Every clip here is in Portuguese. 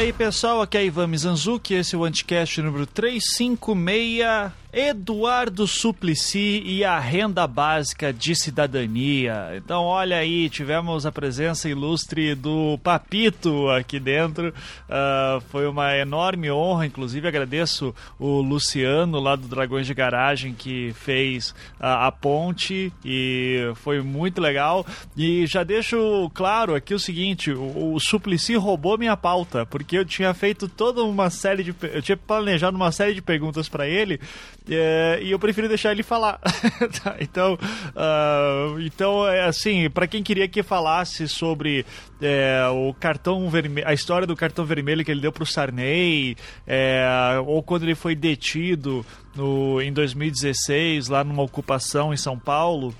aí pessoal, aqui é Ivan Mizanzuki, esse é o Anticast número 356 Eduardo Suplicy e a renda básica de cidadania. Então, olha aí, tivemos a presença ilustre do Papito aqui dentro. Uh, foi uma enorme honra, inclusive agradeço o Luciano lá do Dragões de Garagem que fez uh, a ponte e foi muito legal. E já deixo claro aqui o seguinte: o, o Suplicy roubou minha pauta, porque eu tinha feito toda uma série de. Eu tinha planejado uma série de perguntas para ele é, e eu prefiro deixar ele falar. tá, então, uh, então, é assim, para quem queria que falasse sobre é, o cartão vermelho, a história do cartão vermelho que ele deu para o Sarney, é, ou quando ele foi detido no, em 2016 lá numa ocupação em São Paulo.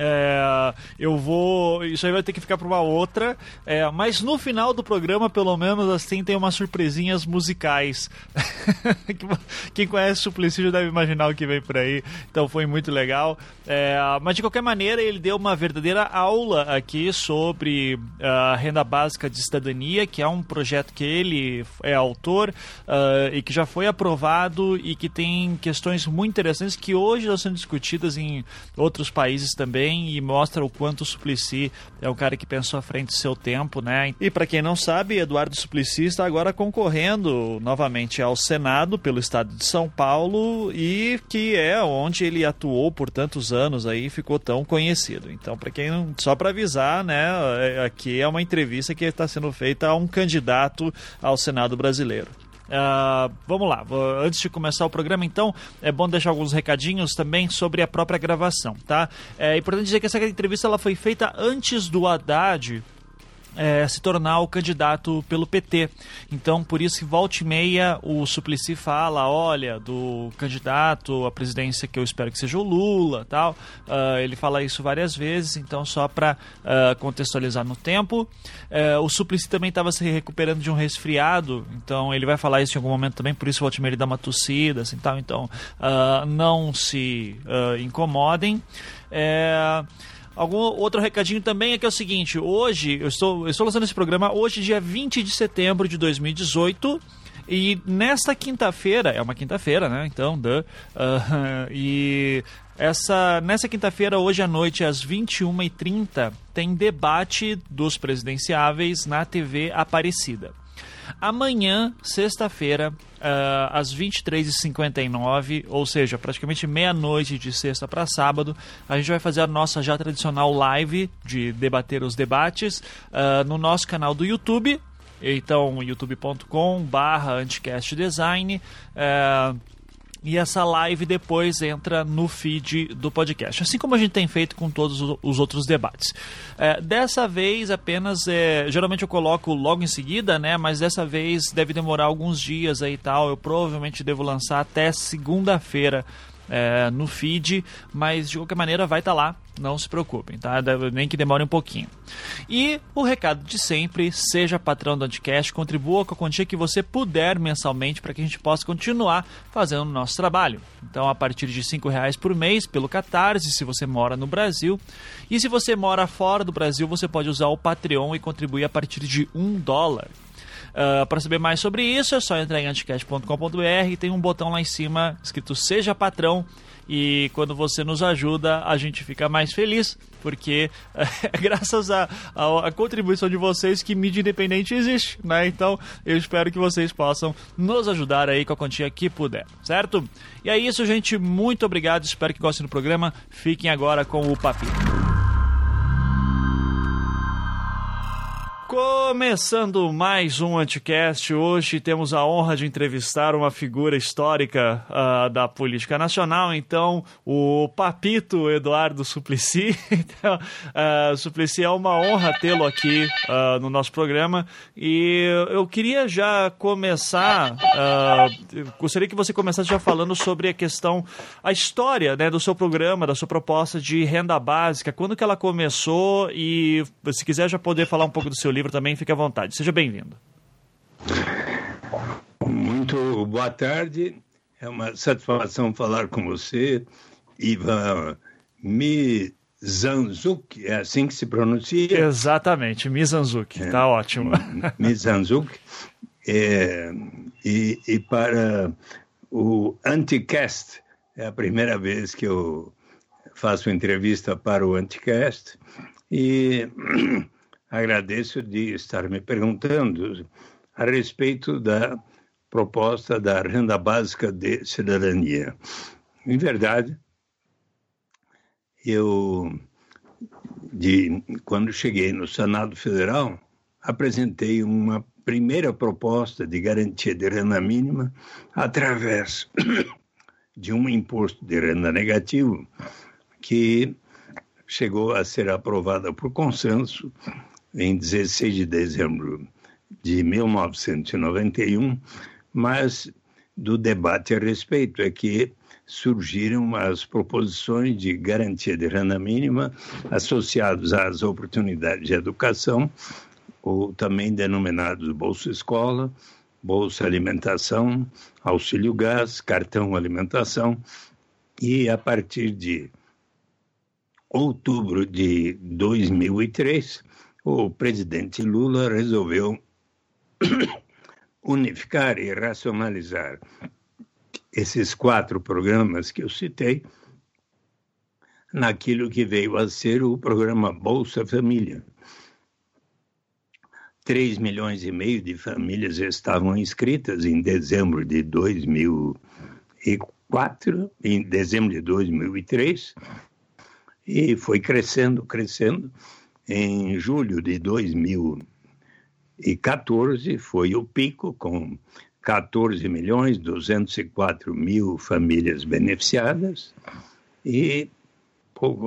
É, eu vou. Isso aí vai ter que ficar para uma outra. É, mas no final do programa, pelo menos assim, tem umas surpresinhas musicais. Quem conhece o já deve imaginar o que vem por aí. Então foi muito legal. É, mas de qualquer maneira, ele deu uma verdadeira aula aqui sobre a renda básica de cidadania, que é um projeto que ele é autor uh, e que já foi aprovado e que tem questões muito interessantes que hoje estão sendo discutidas em outros países também bem e mostra o quanto o Suplicy é o cara que pensou à frente do seu tempo, né? E para quem não sabe, Eduardo Suplicy está agora concorrendo novamente ao Senado pelo estado de São Paulo e que é onde ele atuou por tantos anos aí ficou tão conhecido. Então, para quem não, só para avisar, né, é, aqui é uma entrevista que está sendo feita a um candidato ao Senado brasileiro. Uh, vamos lá, antes de começar o programa, então, é bom deixar alguns recadinhos também sobre a própria gravação, tá? É importante dizer que essa entrevista ela foi feita antes do Haddad é, se tornar o candidato pelo PT. Então, por isso que volta e meia o Suplicy fala, olha, do candidato à presidência que eu espero que seja o Lula, tal. Uh, ele fala isso várias vezes, então só para uh, ah, contextualizar no tempo. Uh, o Suplicy também estava se recuperando de um resfriado, então ele vai falar isso em algum momento também, por isso volta e meia ele dá uma tossida, assim, tal. Então, não se incomodem. É... Algum outro recadinho também é que é o seguinte: hoje, eu estou, eu estou lançando esse programa hoje, dia 20 de setembro de 2018. E nesta quinta-feira, é uma quinta-feira, né? Então, duh, uh, e essa, nessa quinta-feira, hoje à noite, às 21h30, tem debate dos presidenciáveis na TV Aparecida. Amanhã, sexta-feira, uh, às 23h59, ou seja, praticamente meia-noite de sexta para sábado, a gente vai fazer a nossa já tradicional live de debater os debates uh, no nosso canal do YouTube. Então, youtube.com barra anticastdesign. Uh, e essa live depois entra no feed do podcast, assim como a gente tem feito com todos os outros debates. É, dessa vez apenas, é, geralmente eu coloco logo em seguida, né? Mas dessa vez deve demorar alguns dias aí e tal. Eu provavelmente devo lançar até segunda-feira é, no feed, mas de qualquer maneira vai estar tá lá, não se preocupem, tá? Nem que demore um pouquinho. E o recado de sempre, seja patrão do Anticast, contribua com a quantia que você puder mensalmente para que a gente possa continuar fazendo o nosso trabalho. Então, a partir de R$ reais por mês, pelo Catarse, se você mora no Brasil. E se você mora fora do Brasil, você pode usar o Patreon e contribuir a partir de um dólar. Uh, ah, para saber mais sobre isso, é só entrar em anticast.com.br e tem um botão lá em cima escrito Seja Patrão. E quando você nos ajuda, a gente fica mais feliz, porque é graças à a, a, contribuição de vocês que mídia independente existe, né? Então eu espero que vocês possam nos ajudar aí com a quantia que puder, certo? E é isso, gente. Muito obrigado. Espero que gostem do programa. Fiquem agora com o papinho. Começando mais um Anticast, hoje temos a honra de entrevistar uma figura histórica uh, da política nacional, então o Papito Eduardo Suplicy. então, uh, Suplicy é uma honra tê-lo aqui uh, no nosso programa e eu queria já começar, gostaria que você começasse já falando sobre a questão, a história né, do seu programa, da sua proposta de renda básica, quando que ela começou e se quiser já poder falar um pouco do seu livro também, fique à vontade. Seja bem-vindo. Muito boa tarde. É uma satisfação falar com você, Ivan Mizanzuk, é assim que se pronuncia? Exatamente, Mizanzuk, está é, ótimo. Mizanzuk. É, e, e para o Anticast, é a primeira vez que eu faço entrevista para o Anticast e agradeço de estar me perguntando a respeito da proposta da renda básica de cidadania. Em verdade, eu, de, quando cheguei no Senado Federal, apresentei uma primeira proposta de garantia de renda mínima através de um imposto de renda negativo que chegou a ser aprovada por consenso em 16 de dezembro de 1991, mas do debate a respeito é que surgiram as proposições de garantia de renda mínima associadas às oportunidades de educação, ou também denominados Bolsa Escola, Bolsa Alimentação, Auxílio Gás, Cartão Alimentação, e a partir de outubro de 2003, o presidente Lula resolveu unificar e racionalizar esses quatro programas que eu citei naquilo que veio a ser o programa Bolsa Família. 3 milhões e meio de famílias estavam inscritas em dezembro de 2004, em dezembro de 2003, e foi crescendo, crescendo. Em julho de 2014 foi o pico, com 14 milhões 204 mil famílias beneficiadas, e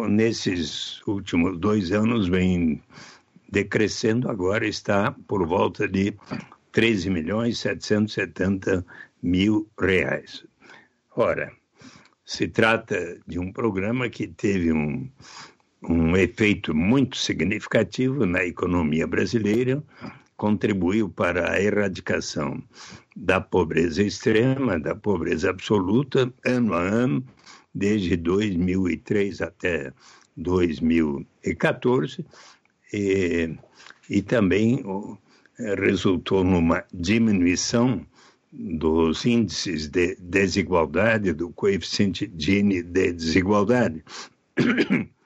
nesses últimos dois anos vem decrescendo, agora está por volta de 13 milhões 770 mil reais. Ora, se trata de um programa que teve um, um efeito muito significativo na economia brasileira, contribuiu para a erradicação da pobreza extrema, da pobreza absoluta, ano a ano, desde 2003 até 2014, e, e também resultou numa diminuição dos índices de desigualdade, do coeficiente Gini de desigualdade.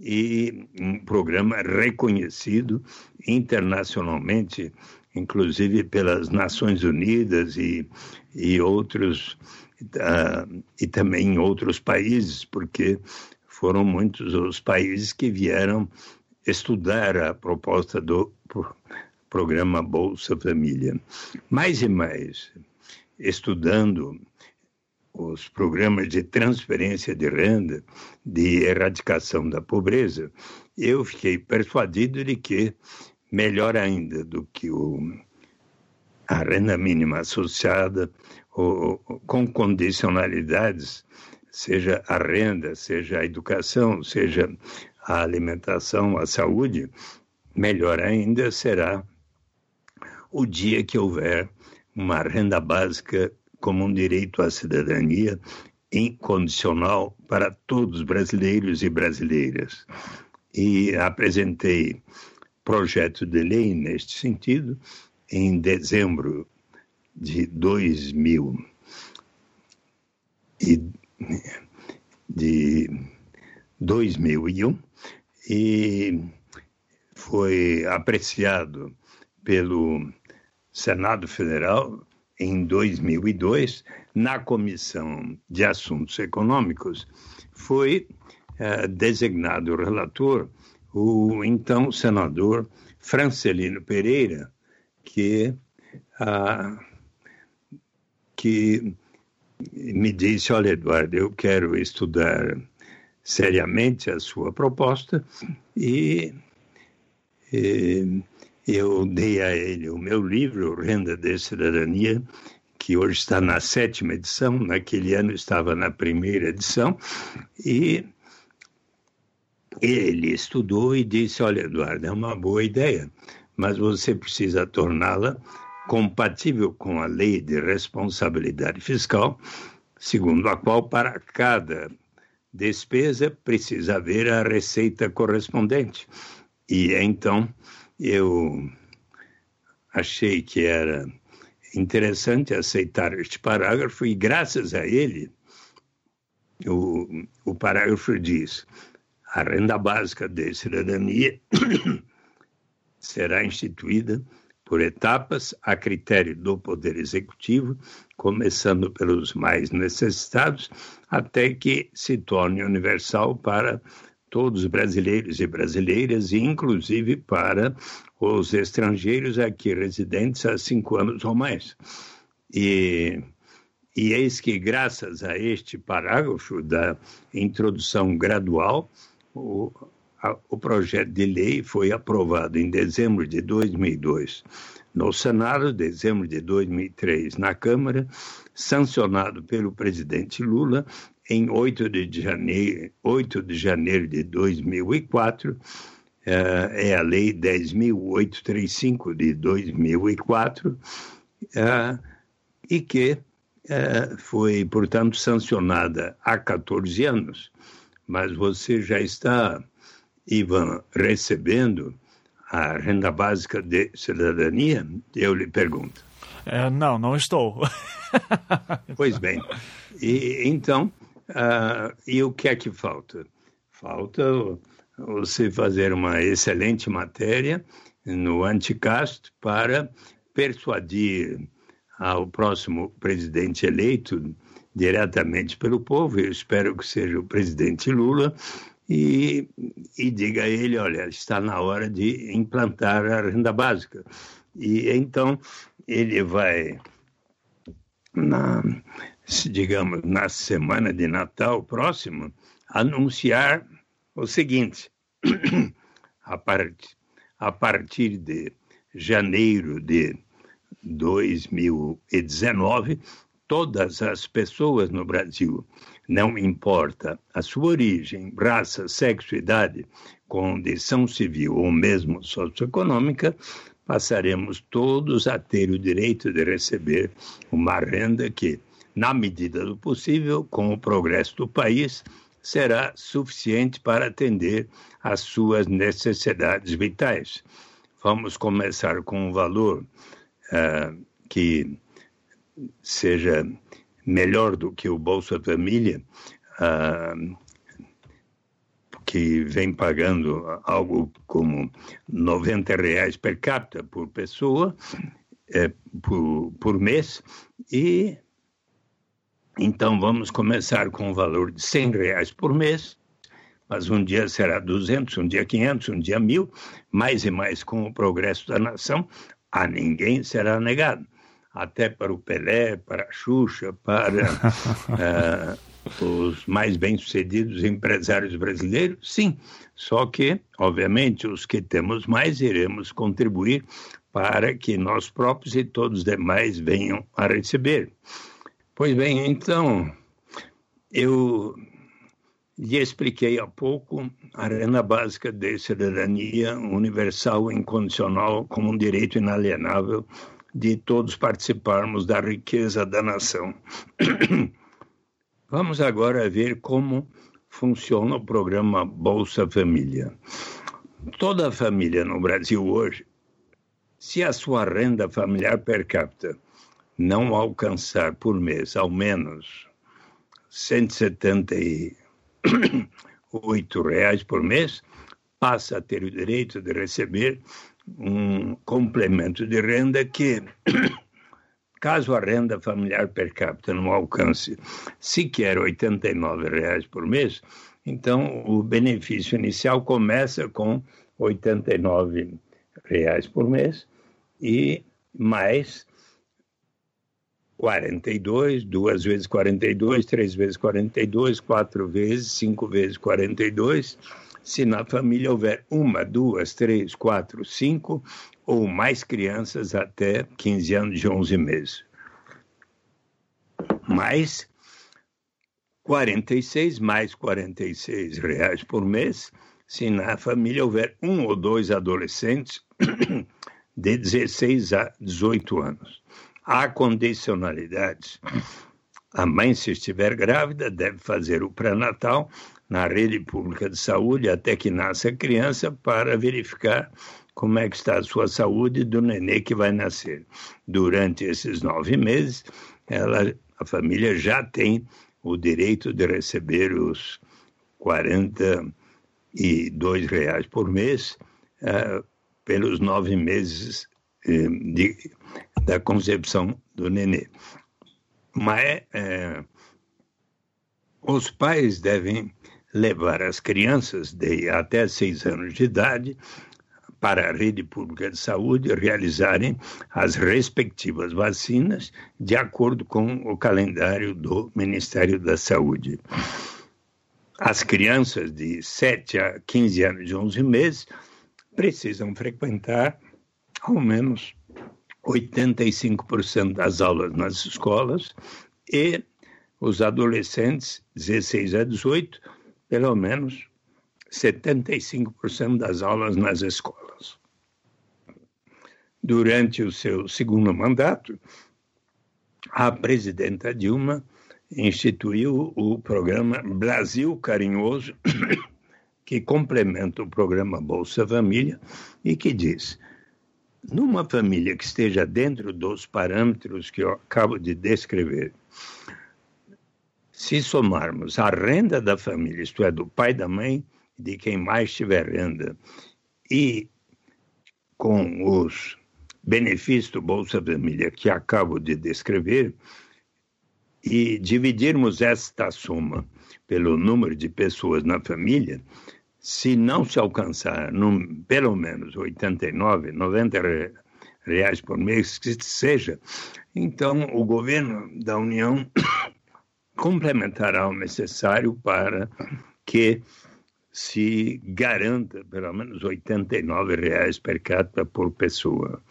e um programa reconhecido internacionalmente, inclusive pelas Nações Unidas e, e outros, uh, e também em outros países, porque foram muitos os países que vieram estudar a proposta do programa Bolsa Família. Mais e mais, estudando os programas de transferência de renda, de erradicação da pobreza, eu fiquei persuadido de que, melhor ainda do que o, a renda mínima associada, ou, com condicionalidades, seja a renda, seja a educação, seja a alimentação, a saúde, melhor ainda será o dia que houver uma renda básica como um direito à cidadania incondicional para todos os brasileiros e brasileiras. E apresentei projeto de lei neste sentido em dezembro de 2000 e de 2001 e foi apreciado pelo Senado Federal em 2002, na Comissão de Assuntos Econômicos, foi uh, designado relator o então senador Francelino Pereira, que, uh, que me disse: Olha, Eduardo, eu quero estudar seriamente a sua proposta e, e eu dei a ele o meu livro, Renda de Cidadania, que hoje está na sétima edição, naquele ano estava na primeira edição, e ele estudou e disse: Olha, Eduardo, é uma boa ideia, mas você precisa torná-la compatível com a lei de responsabilidade fiscal, segundo a qual, para cada despesa, precisa haver a receita correspondente. E então eu achei que era interessante aceitar este parágrafo e, graças a ele, o, o parágrafo diz: a renda básica de cidadania será instituída por etapas a critério do Poder Executivo, começando pelos mais necessitados, até que se torne universal para todos os brasileiros e brasileiras, inclusive para os estrangeiros aqui residentes há cinco anos ou mais. E, e eis que, graças a este parágrafo da introdução gradual, o, a, o projeto de lei foi aprovado em dezembro de 2002 no Senado, dezembro de 2003 na Câmara, sancionado pelo presidente Lula em 8 de janeiro, 8 de, janeiro de 2004, eh, é a Lei 10.835 de 2004, eh, e que eh, foi, portanto, sancionada há 14 anos. Mas você já está, Ivan, recebendo a renda básica de cidadania? Eu lhe pergunto. É, não, não estou. pois bem. E, então, uh, e o que é que falta? Falta você fazer uma excelente matéria no Anticast para persuadir ao próximo presidente eleito diretamente pelo povo, eu espero que seja o presidente Lula, e, e diga a ele, olha, está na hora de implantar a renda básica. E então ele vai, na, digamos, na semana de Natal próximo, anunciar o seguinte: a, part, a partir de janeiro de 2019, todas as pessoas no Brasil não importa a sua origem, raça, sexo, idade, condição civil ou mesmo socioeconômica, passaremos todos a ter o direito de receber uma renda que, na medida do possível, com o progresso do país, será suficiente para atender às suas necessidades vitais. Vamos começar com um valor uh, que seja melhor do que o Bolsa Família, ah, que vem pagando algo como 90 reais per capita por pessoa, é, por, por mês, e então vamos começar com o valor de 100 reais por mês, mas um dia será 200, um dia 500, um dia 1.000, mais e mais com o progresso da nação, a ninguém será negado até para o Pelé, para a Xuxa, para uh, os mais bem-sucedidos empresários brasileiros? Sim, só que, obviamente, os que temos mais iremos contribuir para que nós próprios e todos os demais venham a receber. Pois bem, então, eu lhe expliquei há pouco a renda básica de cidadania universal e incondicional como um direito inalienável de todos participarmos da riqueza da nação. Vamos agora ver como funciona o programa Bolsa Família. Toda família no Brasil hoje, se a sua renda familiar per capita não alcançar por mês ao menos 178 reais por mês, passa a ter o direito de receber um complemento de renda que, caso a renda familiar per capita não alcance sequer 89 reais por mês, então o benefício inicial começa com 89 reais por mês e mais 42, duas vezes 42, três vezes 42, quatro vezes, cinco vezes 42, se na família houver uma, duas, três, quatro, cinco ou mais crianças até 15 anos de 11 meses. Mais 46 mais 46 reais por mês se na família houver um ou dois adolescentes de 16 a 18 anos. Há condicionalidades. A mãe, se estiver grávida, deve fazer o pré-natal na rede pública de saúde até que nasça a criança para verificar como é que está a sua saúde do nenê que vai nascer. Durante esses nove meses, ela, a família já tem o direito de receber os 42 reais por mês uh, pelos nove meses uh, de, da concepção do nenê. Mas uh, os pais devem levar as crianças de até seis anos de idade para a rede pública de saúde realizarem as respectivas vacinas de acordo com o calendário do Ministério da Saúde. As crianças de 7 a 15 anos e 11 meses precisam frequentar ao menos 85% das aulas nas escolas e os adolescentes, 16 a 18, pelo menos 75% das aulas nas escolas. Durante o seu segundo mandato, a presidenta Dilma instituiu o programa Brasil Carinhoso, que complementa o programa Bolsa Família e que diz: numa família que esteja dentro dos parâmetros que eu acabo de descrever, se somarmos a renda da família, isto é, do pai da mãe, de quem mais tiver renda, e com os benefícios do Bolsa Família que acabo de descrever, e dividirmos esta soma pelo número de pessoas na família, se não se alcançar num, pelo menos 89, 90 reais por mês, que seja, então o governo da União complementará o necessário para que se garanta pelo menos 89 reais per capita por pessoa.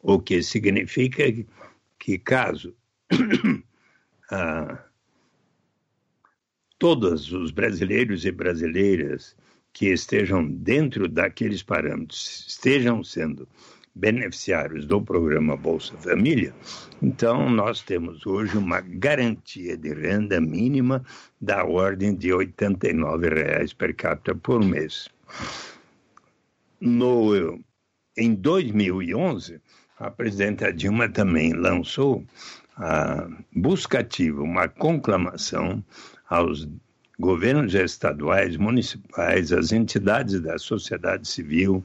O que significa que caso ah, todos os brasileiros e brasileiras que estejam dentro daqueles parâmetros estejam sendo beneficiários do programa Bolsa Família, então nós temos hoje uma garantia de renda mínima da ordem de 89 reais per capita por mês. No, em 2011, a presidenta Dilma também lançou a busca ativa, uma conclamação aos governos estaduais, municipais, às entidades da sociedade civil,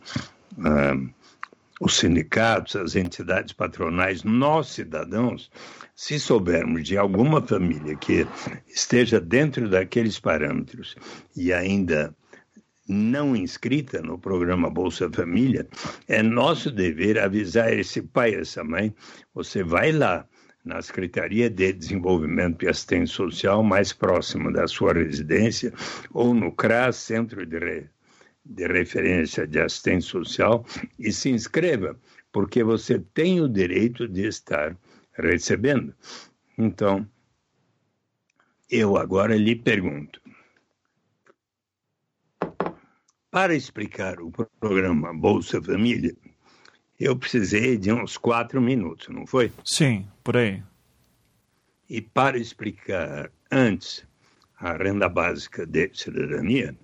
os sindicatos, as entidades patronais, nós cidadãos, se soubermos de alguma família que esteja dentro daqueles parâmetros e ainda não inscrita no programa Bolsa Família, é nosso dever avisar esse pai, essa mãe, você vai lá na Secretaria de Desenvolvimento e Assistência Social mais próxima da sua residência ou no CRAS, Centro de de referência de assistência social e se inscreva, porque você tem o direito de estar recebendo. Então, eu agora lhe pergunto: para explicar o programa Bolsa Família, eu precisei de uns quatro minutos, não foi? Sim, por aí. E para explicar antes a renda básica de cidadania,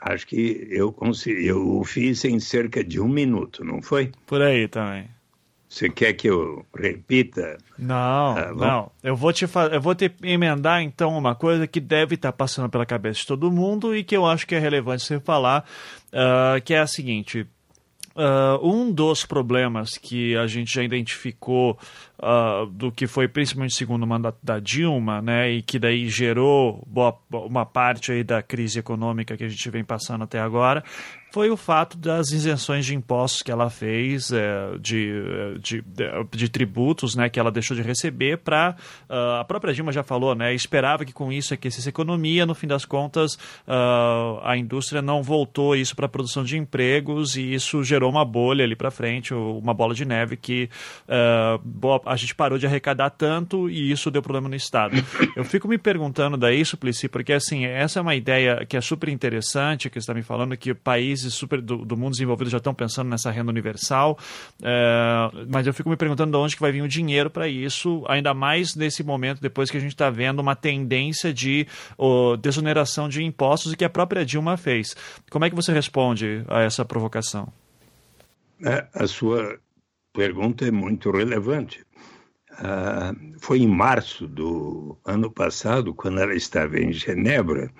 acho que eu consegui, eu fiz em cerca de um minuto, não foi? Por aí também. Você quer que eu repita? Não, ah, não. Eu vou te eu vou te emendar então uma coisa que deve estar passando pela cabeça de todo mundo e que eu acho que é relevante você falar, uh, que é a seguinte: Uh, um dos problemas que a gente já identificou uh, do que foi principalmente o segundo mandato da Dilma, né, e que daí gerou boa, uma parte aí da crise econômica que a gente vem passando até agora, foi o fato das isenções de impostos que ela fez, é, de, de, de, de, tributos né, que ela deixou de receber para. Uh, ah, a própria Dilma já falou, né, esperava que com isso aquecesse a economia, no fim das contas, uh, a indústria não voltou isso para a produção de empregos e isso gerou uma bolha ali para frente, uma bola de neve que uh, boa, a gente parou de arrecadar tanto e isso deu problema no Estado. Eu fico me perguntando daí, Suplicy, porque assim, essa é uma ideia que é super interessante, que você está me falando, que países super do, do mundo desenvolvido já estão pensando nessa renda universal, é, mas eu fico me perguntando de onde que vai vir o dinheiro para isso, ainda mais nesse momento, depois que a gente está vendo uma tendência de oh, desoneração de impostos e que a própria Dilma fez. Como é que você responde a essa provocação? É, a sua pergunta é muito relevante. Ah, foi em março do ano passado, quando ela estava em Genebra,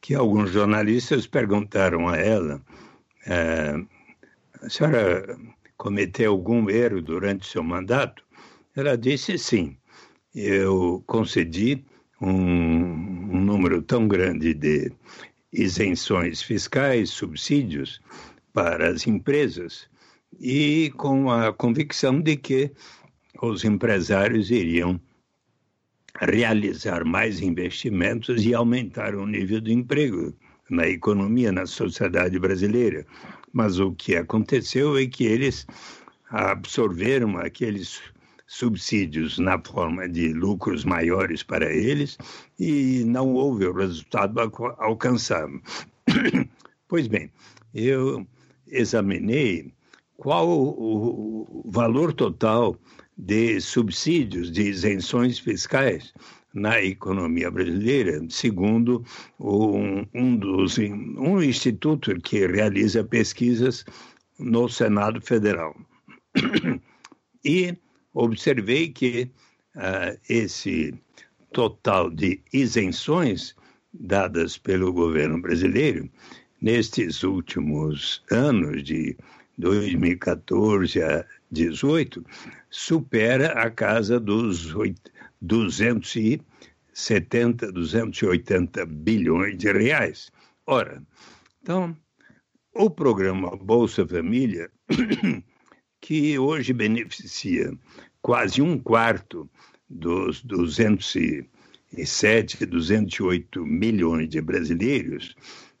que alguns jornalistas perguntaram a ela: ah, a senhora cometeu algum erro durante seu mandato? Ela disse sim. Eu concedi um, um número tão grande de isenções fiscais, subsídios para as empresas, e com a convicção de que os empresários iriam realizar mais investimentos e aumentar o nível do emprego na economia, na sociedade brasileira. Mas o que aconteceu é que eles absorveram aqueles subsídios na forma de lucros maiores para eles e não houve o resultado alcançado. pois bem, eu examinei qual o valor total de subsídios, de isenções fiscais na economia brasileira, segundo um, um, dos, um instituto que realiza pesquisas no Senado Federal. E observei que uh, esse total de isenções dadas pelo governo brasileiro nestes últimos anos de 2014 a 2018 supera a casa dos 270, 280 bilhões de reais. Ora, então, o programa Bolsa Família, que hoje beneficia quase um quarto dos 207, 208 milhões de brasileiros,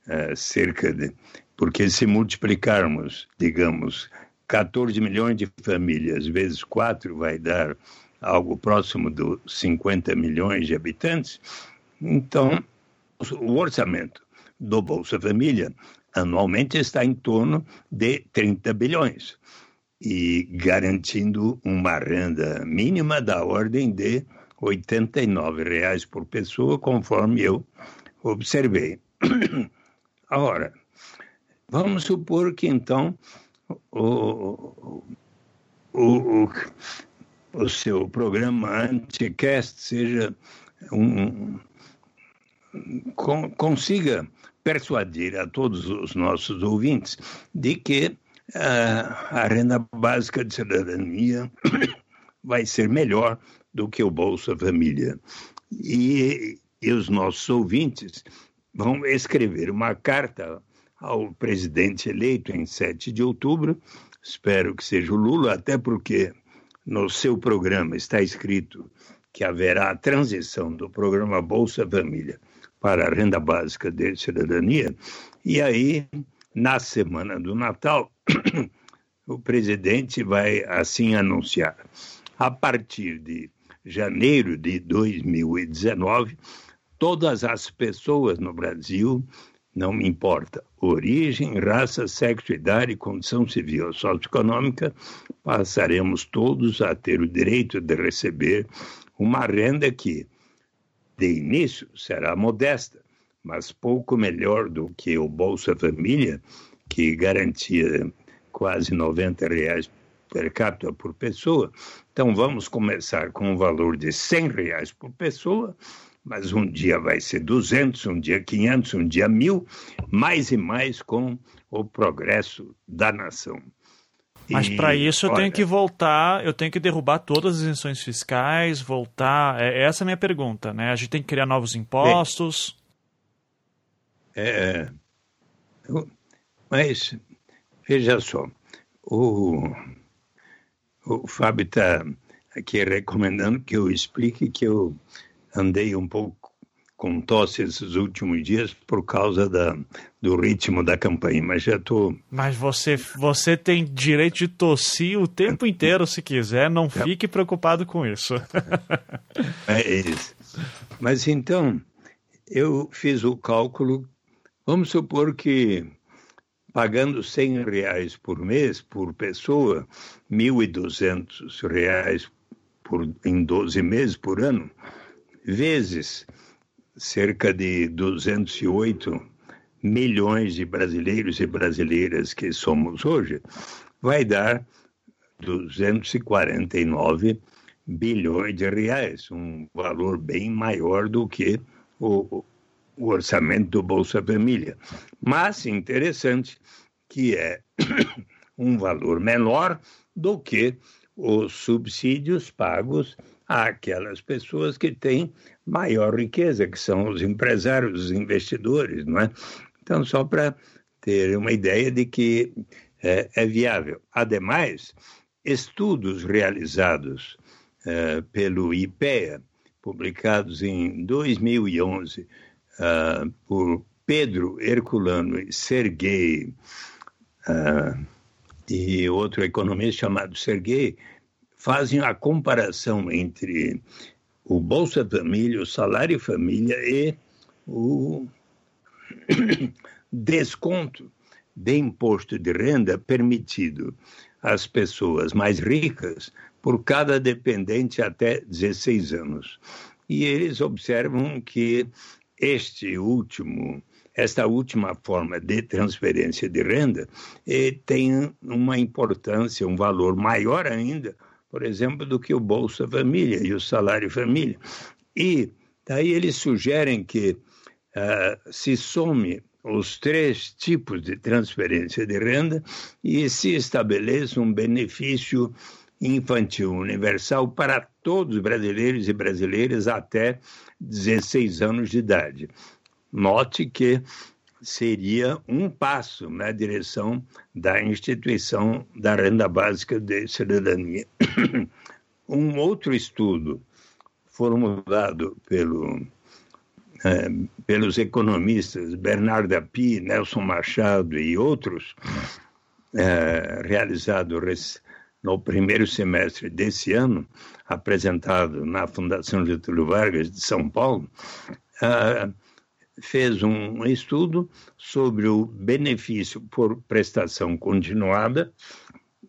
uh, cerca de porque se multiplicarmos, digamos, 14 milhões de famílias vezes 4 vai dar algo próximo dos 50 milhões de habitantes, então o orçamento do Bolsa Família anualmente está em torno de 30 bilhões e garantindo uma renda mínima da ordem de 89 reais por pessoa, conforme eu observei. Agora, Vamos supor que então o, o, o, o seu programa Anticast seja um, com, consiga persuadir a todos os nossos ouvintes de que uh, a renda básica de cidadania vai ser melhor do que o Bolsa Família. E, e os nossos ouvintes vão escrever uma carta ao presidente eleito em 7 de outubro. Espero que seja o Lula, até porque no seu programa está escrito que haverá a transição do programa Bolsa Família para a renda básica de cidadania. E aí, na semana do Natal, o presidente vai assim anunciar. A partir de janeiro de 2019, todas as pessoas no Brasil não me importa origem, raça, sexo, idade, condição civil ou socioeconômica, passaremos todos a ter o direito de receber uma renda que, de início, será modesta, mas pouco melhor do que o Bolsa Família, que garantia quase 90 reais per capita por pessoa. Então, vamos começar com um valor de 100 reais por pessoa mas um dia vai ser 200, um dia 500, um dia mil, mais e mais com o progresso da nação. Mas para isso eu olha, tenho que voltar, eu tenho que derrubar todas as isenções fiscais, voltar. É, essa é a minha pergunta, né? A gente tem que criar novos impostos. É, mas veja só, o, o Fábio está aqui recomendando que eu explique que eu andei um pouco com tosse esses últimos dias por causa da, do ritmo da campanha, mas já estou. Mas você, você tem direito de tossir o tempo inteiro se quiser, não fique preocupado com isso. é isso. Mas então, eu fiz o cálculo, vamos supor que pagando 100 reais por mês por pessoa, 1.200 reais por, em 12 meses por ano, vezes cerca de 208 milhões de brasileiros e brasileiras que somos hoje, vai dar 249 bilhões de reais, um valor bem maior do que o, o orçamento do Bolsa Família. Mas interessante que é um valor menor do que os subsídios pagos àquelas pessoas que têm maior riqueza, que são os empresários, os investidores, não é? Então, só para ter uma ideia de que é, é viável. Ademais, estudos realizados é, pelo IPEA, publicados em 2011 uh, é, por Pedro Herculano e Sergei, uh, e outro economista chamado Sergei, fazem a comparação entre o Bolsa Família, o Salário Família e o desconto de imposto de renda permitido às pessoas mais ricas por cada dependente até 16 anos. E eles observam que este último, esta última forma de transferência de renda eh, tem uma importância, um valor maior ainda por exemplo, do que o Bolsa Família e o Salário Família. E daí eles sugerem que uh, se some os três tipos de transferência de renda e se estabeleça um benefício infantil universal para todos os brasileiros e brasileiras até 16 anos de idade. Note que seria um passo na direção da instituição da renda básica de cidadania. Um outro estudo formulado pelo, é, pelos economistas Bernardo Api, Nelson Machado e outros, é, realizado no primeiro semestre desse ano, apresentado na Fundação Getúlio Vargas de São Paulo, é, fez um estudo sobre o benefício por prestação continuada.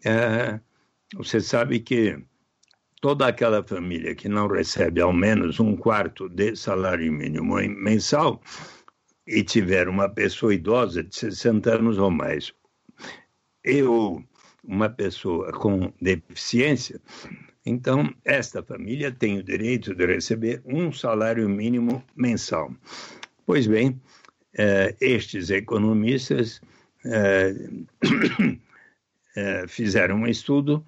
É, você sabe que toda aquela família que não recebe ao menos um quarto de salário mínimo mensal e tiver uma pessoa idosa de 60 anos ou mais, ou uma pessoa com deficiência, então esta família tem o direito de receber um salário mínimo mensal. Pois bem, eh, estes economistas eh, fizeram um estudo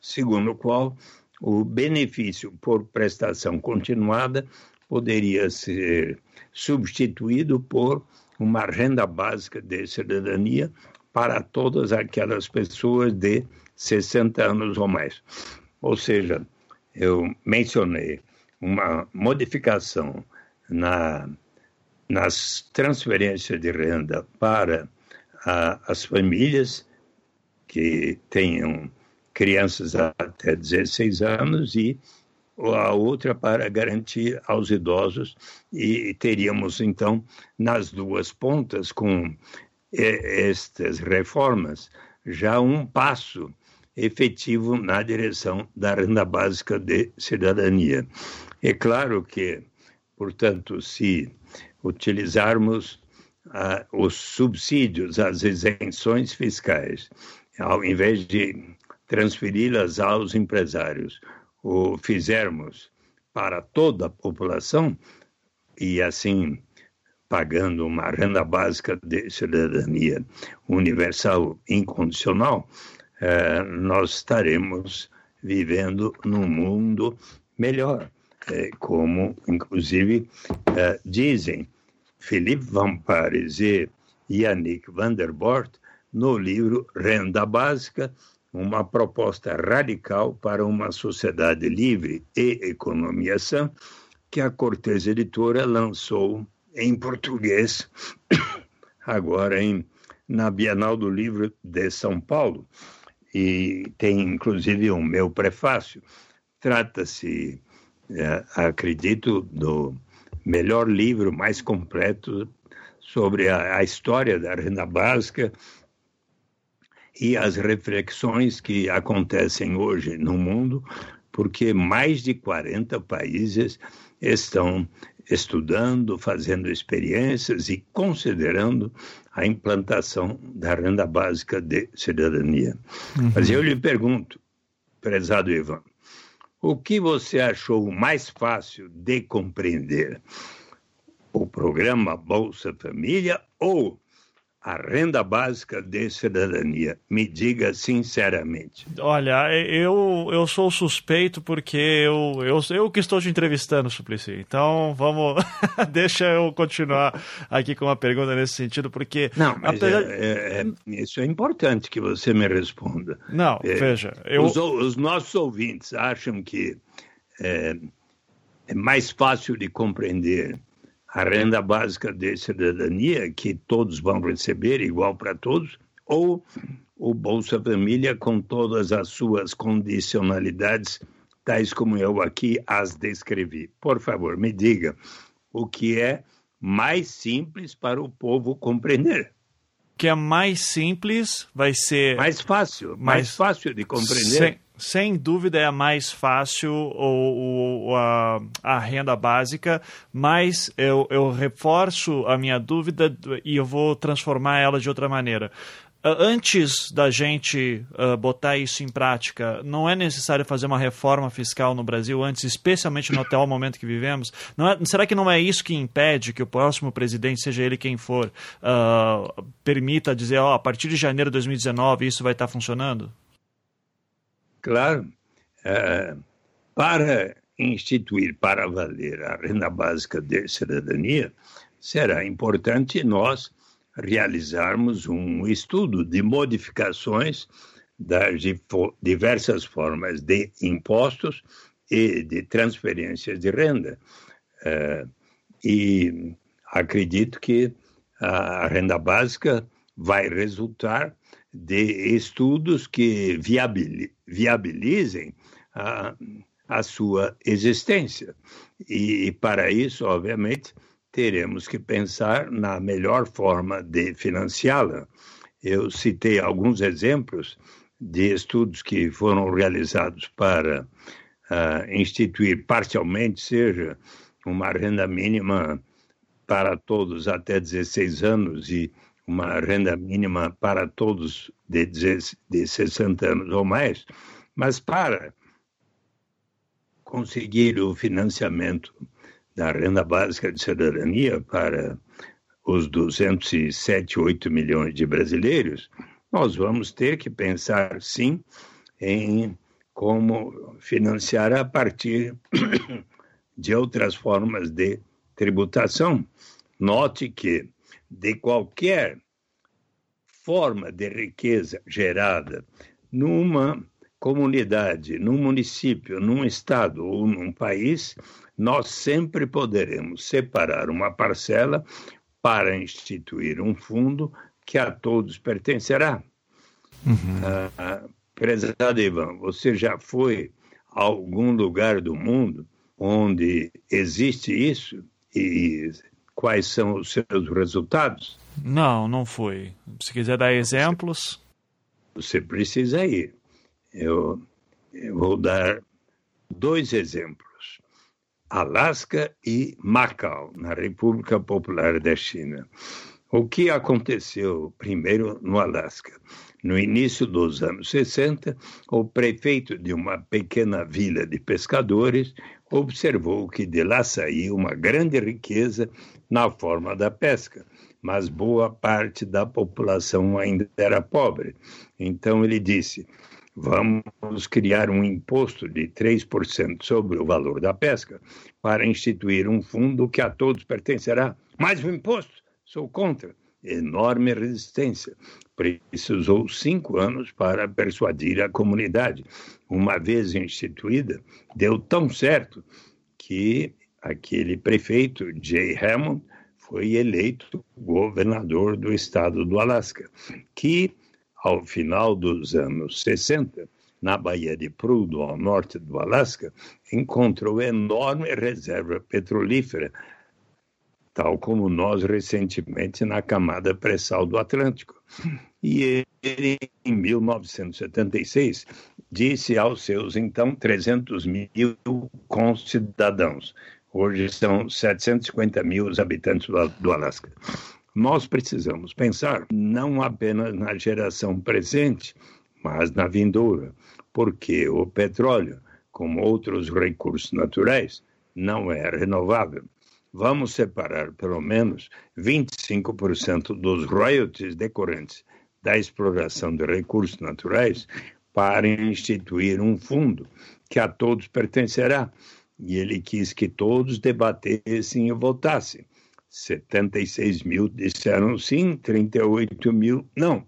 segundo o qual o benefício por prestação continuada poderia ser substituído por uma renda básica de cidadania para todas aquelas pessoas de 60 anos ou mais. Ou seja, eu mencionei uma modificação na nas transferências de renda para a, as famílias que tenham crianças até 16 anos e a outra para garantir aos idosos e teríamos então nas duas pontas com estas reformas já um passo efetivo na direção da renda básica de cidadania. É claro que, portanto, se utilizarmos ah, os subsídios, as isenções fiscais, ao invés de transferi-las aos empresários, o fizermos para toda a população e assim pagando uma renda básica de cidadania universal incondicional, eh, nós estaremos vivendo num mundo melhor, eh, como inclusive eh, dizem Philippe Van Pares e Yannick van der Bort no livro Renda Básica, uma proposta radical para uma sociedade livre e economia sã, que a Cortez Editora lançou em português, agora em, na Bienal do Livro de São Paulo, e tem inclusive o um meu prefácio. Trata-se, é, acredito, do melhor livro mais completo sobre a, a história da renda básica e as reflexões que acontecem hoje no mundo, porque mais de 40 países estão estudando, fazendo experiências e considerando a implantação da renda básica de cidadania. Uhum. Mas eu lhe pergunto, prezado Ivan, o que você achou mais fácil de compreender? O programa Bolsa Família ou a renda básica de cidadania? Me diga sinceramente. Olha, eu, eu sou suspeito porque eu, eu, eu que estou te entrevistando, Suplicy. Então, vamos. Deixa eu continuar aqui com uma pergunta nesse sentido, porque. Não, mas apesar... é, é, isso é importante que você me responda. Não, é, veja. Eu... Os, os, nossos ouvintes acham que é, é mais fácil de compreender a renda básica de cidadania, que todos vão receber, igual para todos, ou o Bolsa Família com todas as suas condicionalidades, tais como eu aqui as descrevi. Por favor, me diga o que é mais simples para o povo compreender. O que é mais simples vai ser. Mais fácil, mais, mais fácil de compreender. Sem, sem dúvida é a mais fácil ou, ou a, a, renda básica, mas eu, eu reforço a minha dúvida e eu vou transformar ela de outra maneira antes da gente uh, botar isso em prática, não é necessário fazer uma reforma fiscal no Brasil antes, especialmente no atual momento que vivemos? É, será que não é isso que impede que o próximo presidente, seja ele quem for, uh, permita dizer, oh, a partir de janeiro de 2019 isso vai estar funcionando? Claro, é, para instituir para valer a renda básica de cidadania, será importante nós realizarmos um estudo de modificações das diversas formas de impostos e de transferências de renda. É, e acredito que a renda básica vai resultar de estudos que viabilizem a, a sua existência. E, e, para isso, obviamente, teremos que pensar na melhor forma de financiá-la. Eu citei alguns exemplos de estudos que foram realizados para uh, instituir parcialmente, seja uma renda mínima para todos até 16 anos e uma renda mínima para todos de, de 60 anos ou mais, mas para conseguir o financiamento da renda básica de cidadania para os 207, 8 milhões de brasileiros, nós vamos ter que pensar, sim, em como financiar a partir de outras formas de tributação. Note que de qualquer forma de riqueza gerada numa comunidade, num município, num estado ou num país, nós sempre poderemos separar uma parcela para instituir um fundo que a todos pertencerá. Uhum. Ah, prezado Ivan, você já foi a algum lugar do mundo onde existe isso? E quais são os seus resultados? Não, não foi. Se quiser dar exemplos. Você precisa ir. Eu, eu vou dar dois exemplos. Alasca e Macau, na República Popular da China. O que aconteceu primeiro no Alasca? No início dos anos 60, o prefeito de uma pequena vila de pescadores observou que de lá saía uma grande riqueza na forma da pesca, mas boa parte da população ainda era pobre. Então ele disse: vamos criar um imposto de 3% sobre o valor da pesca para instituir um fundo que a todos pertencerá. Mais um imposto? Sou contra. Enorme resistência. Precisou cinco anos para persuadir a comunidade. Uma vez instituída, deu tão certo que aquele prefeito, Jay Hammond, foi eleito governador do estado do Alasca, que, ao final dos anos 60, na Baía de Prudhoe, ao norte do Alasca, encontrou enorme reserva petrolífera, tal como nós recentemente na camada pré-sal do Atlântico. E ele, em 1976, disse aos seus então 300 mil concidadãos, hoje são 750 mil os habitantes do, do Alasca, nós precisamos pensar não apenas na geração presente, mas na vindoura, porque o petróleo, como outros recursos naturais, não é renovável. Vamos separar pelo menos 25% dos royalties decorrentes da exploração de recursos naturais para instituir um fundo que a todos pertencerá. E ele quis que todos debatessem e votassem. 76 mil disseram sim, 38 mil não.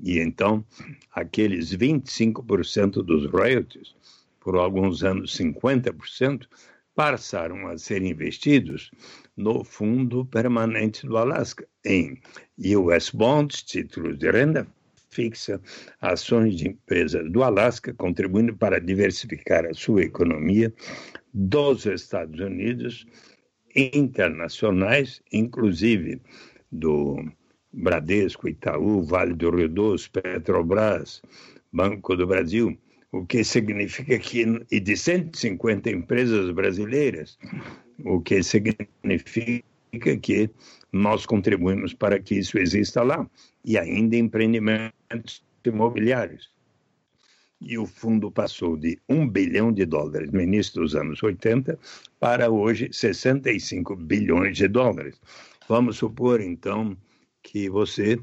E então, aqueles 25% dos royalties, por alguns anos 50%, passaram a ser investidos no Fundo Permanente do Alasca, em US Bonds, títulos de renda fixa, ações de empresas do Alasca, contribuindo para diversificar a sua economia dos Estados Unidos, internacionais, inclusive do Bradesco, Itaú, Vale do Rio Doce, Petrobras, Banco do Brasil, o que significa que, e de 150 empresas brasileiras, o que significa que nós contribuímos para que isso exista lá, e ainda empreendimentos imobiliários. E o fundo passou de 1 bilhão de dólares no início dos anos 80 para hoje 65 bilhões de dólares. Vamos supor, então, que você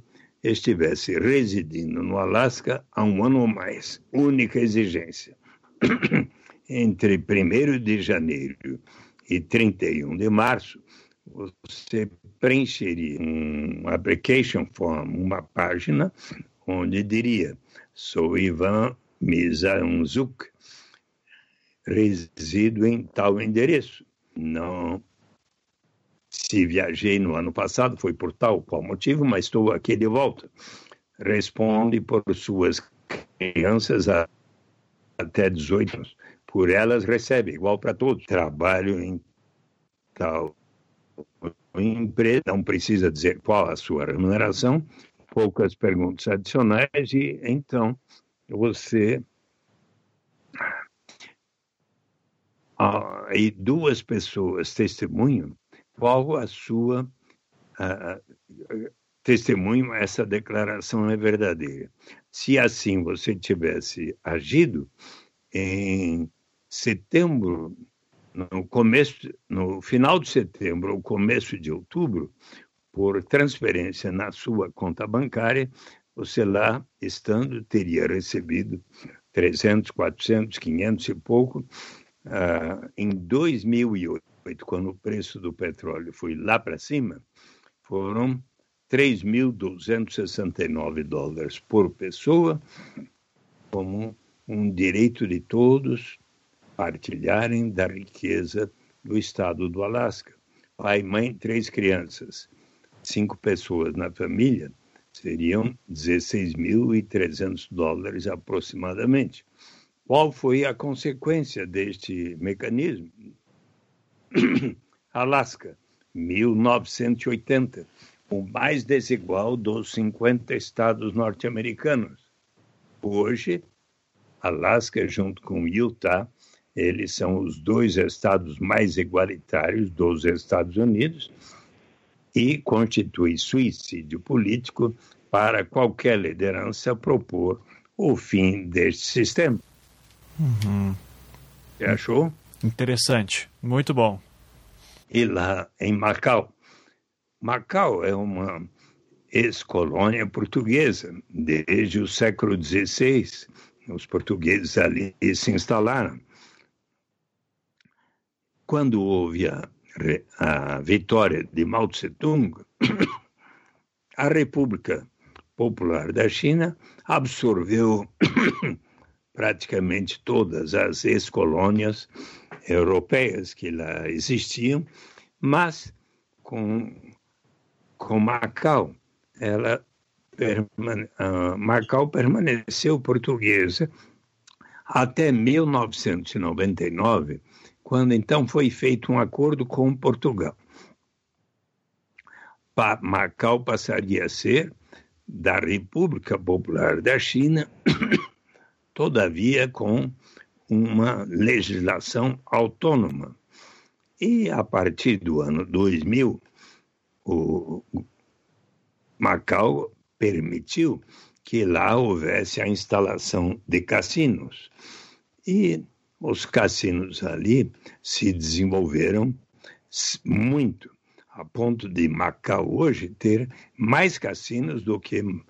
estivesse residindo no Alasca há um ano ou mais. Única exigência. Entre 1 de janeiro e 31 de março, você preencheria um application form, uma página, onde diria: sou Ivan Mizanzuk, resido em tal endereço. Não se viajei no ano passado, foi por tal qual motivo, mas estou aqui de volta. Responde por suas crianças a, até 18 anos. Por elas recebe, igual para todos. Trabalho em tal empresa, não precisa dizer qual a sua remuneração, poucas perguntas adicionais e então você ah, e duas pessoas testemunham qual a sua testemunho, essa declaração é verdadeira. Se assim você tivesse agido, em setembro, no começo, no final de setembro ou começo de outubro, por transferência na sua conta bancária, você lá estando teria recebido 300, 400, 500 e pouco. Uh, em 2008, quando o preço do petróleo foi lá para cima, foram 3.269 dólares por pessoa, como um direito de todos partilharem da riqueza do estado do Alasca. Pai, mãe, três crianças, cinco pessoas na família, seriam 16.300 dólares aproximadamente. Qual foi a consequência deste mecanismo? Alasca, 1980, o mais desigual dos 50 estados norte-americanos. Hoje, Alasca, junto com Utah, eles são os dois estados mais igualitários dos Estados Unidos e constitui suicídio político para qualquer liderança propor o fim deste sistema. Uhum. Você achou? Interessante, muito bom. E lá em Macau. Macau é uma ex-colônia portuguesa. Desde o século XVI, os portugueses ali se instalaram. Quando houve a, a vitória de Mao Tse-tung, a República Popular da China absorveu praticamente todas as ex-colônias europeias que lá existiam, mas com, com Macau, ela permane, uh, Macau permaneceu portuguesa até 1999, quando então foi feito um acordo com Portugal. Pa Macau passaria a ser da República Popular da China todavia com uma legislação autônoma. E a partir do ano 2000, o Macau permitiu que lá houvesse a instalação de cassinos. E os cassinos ali se desenvolveram muito, a ponto de Macau hoje ter mais cassinos do que uh,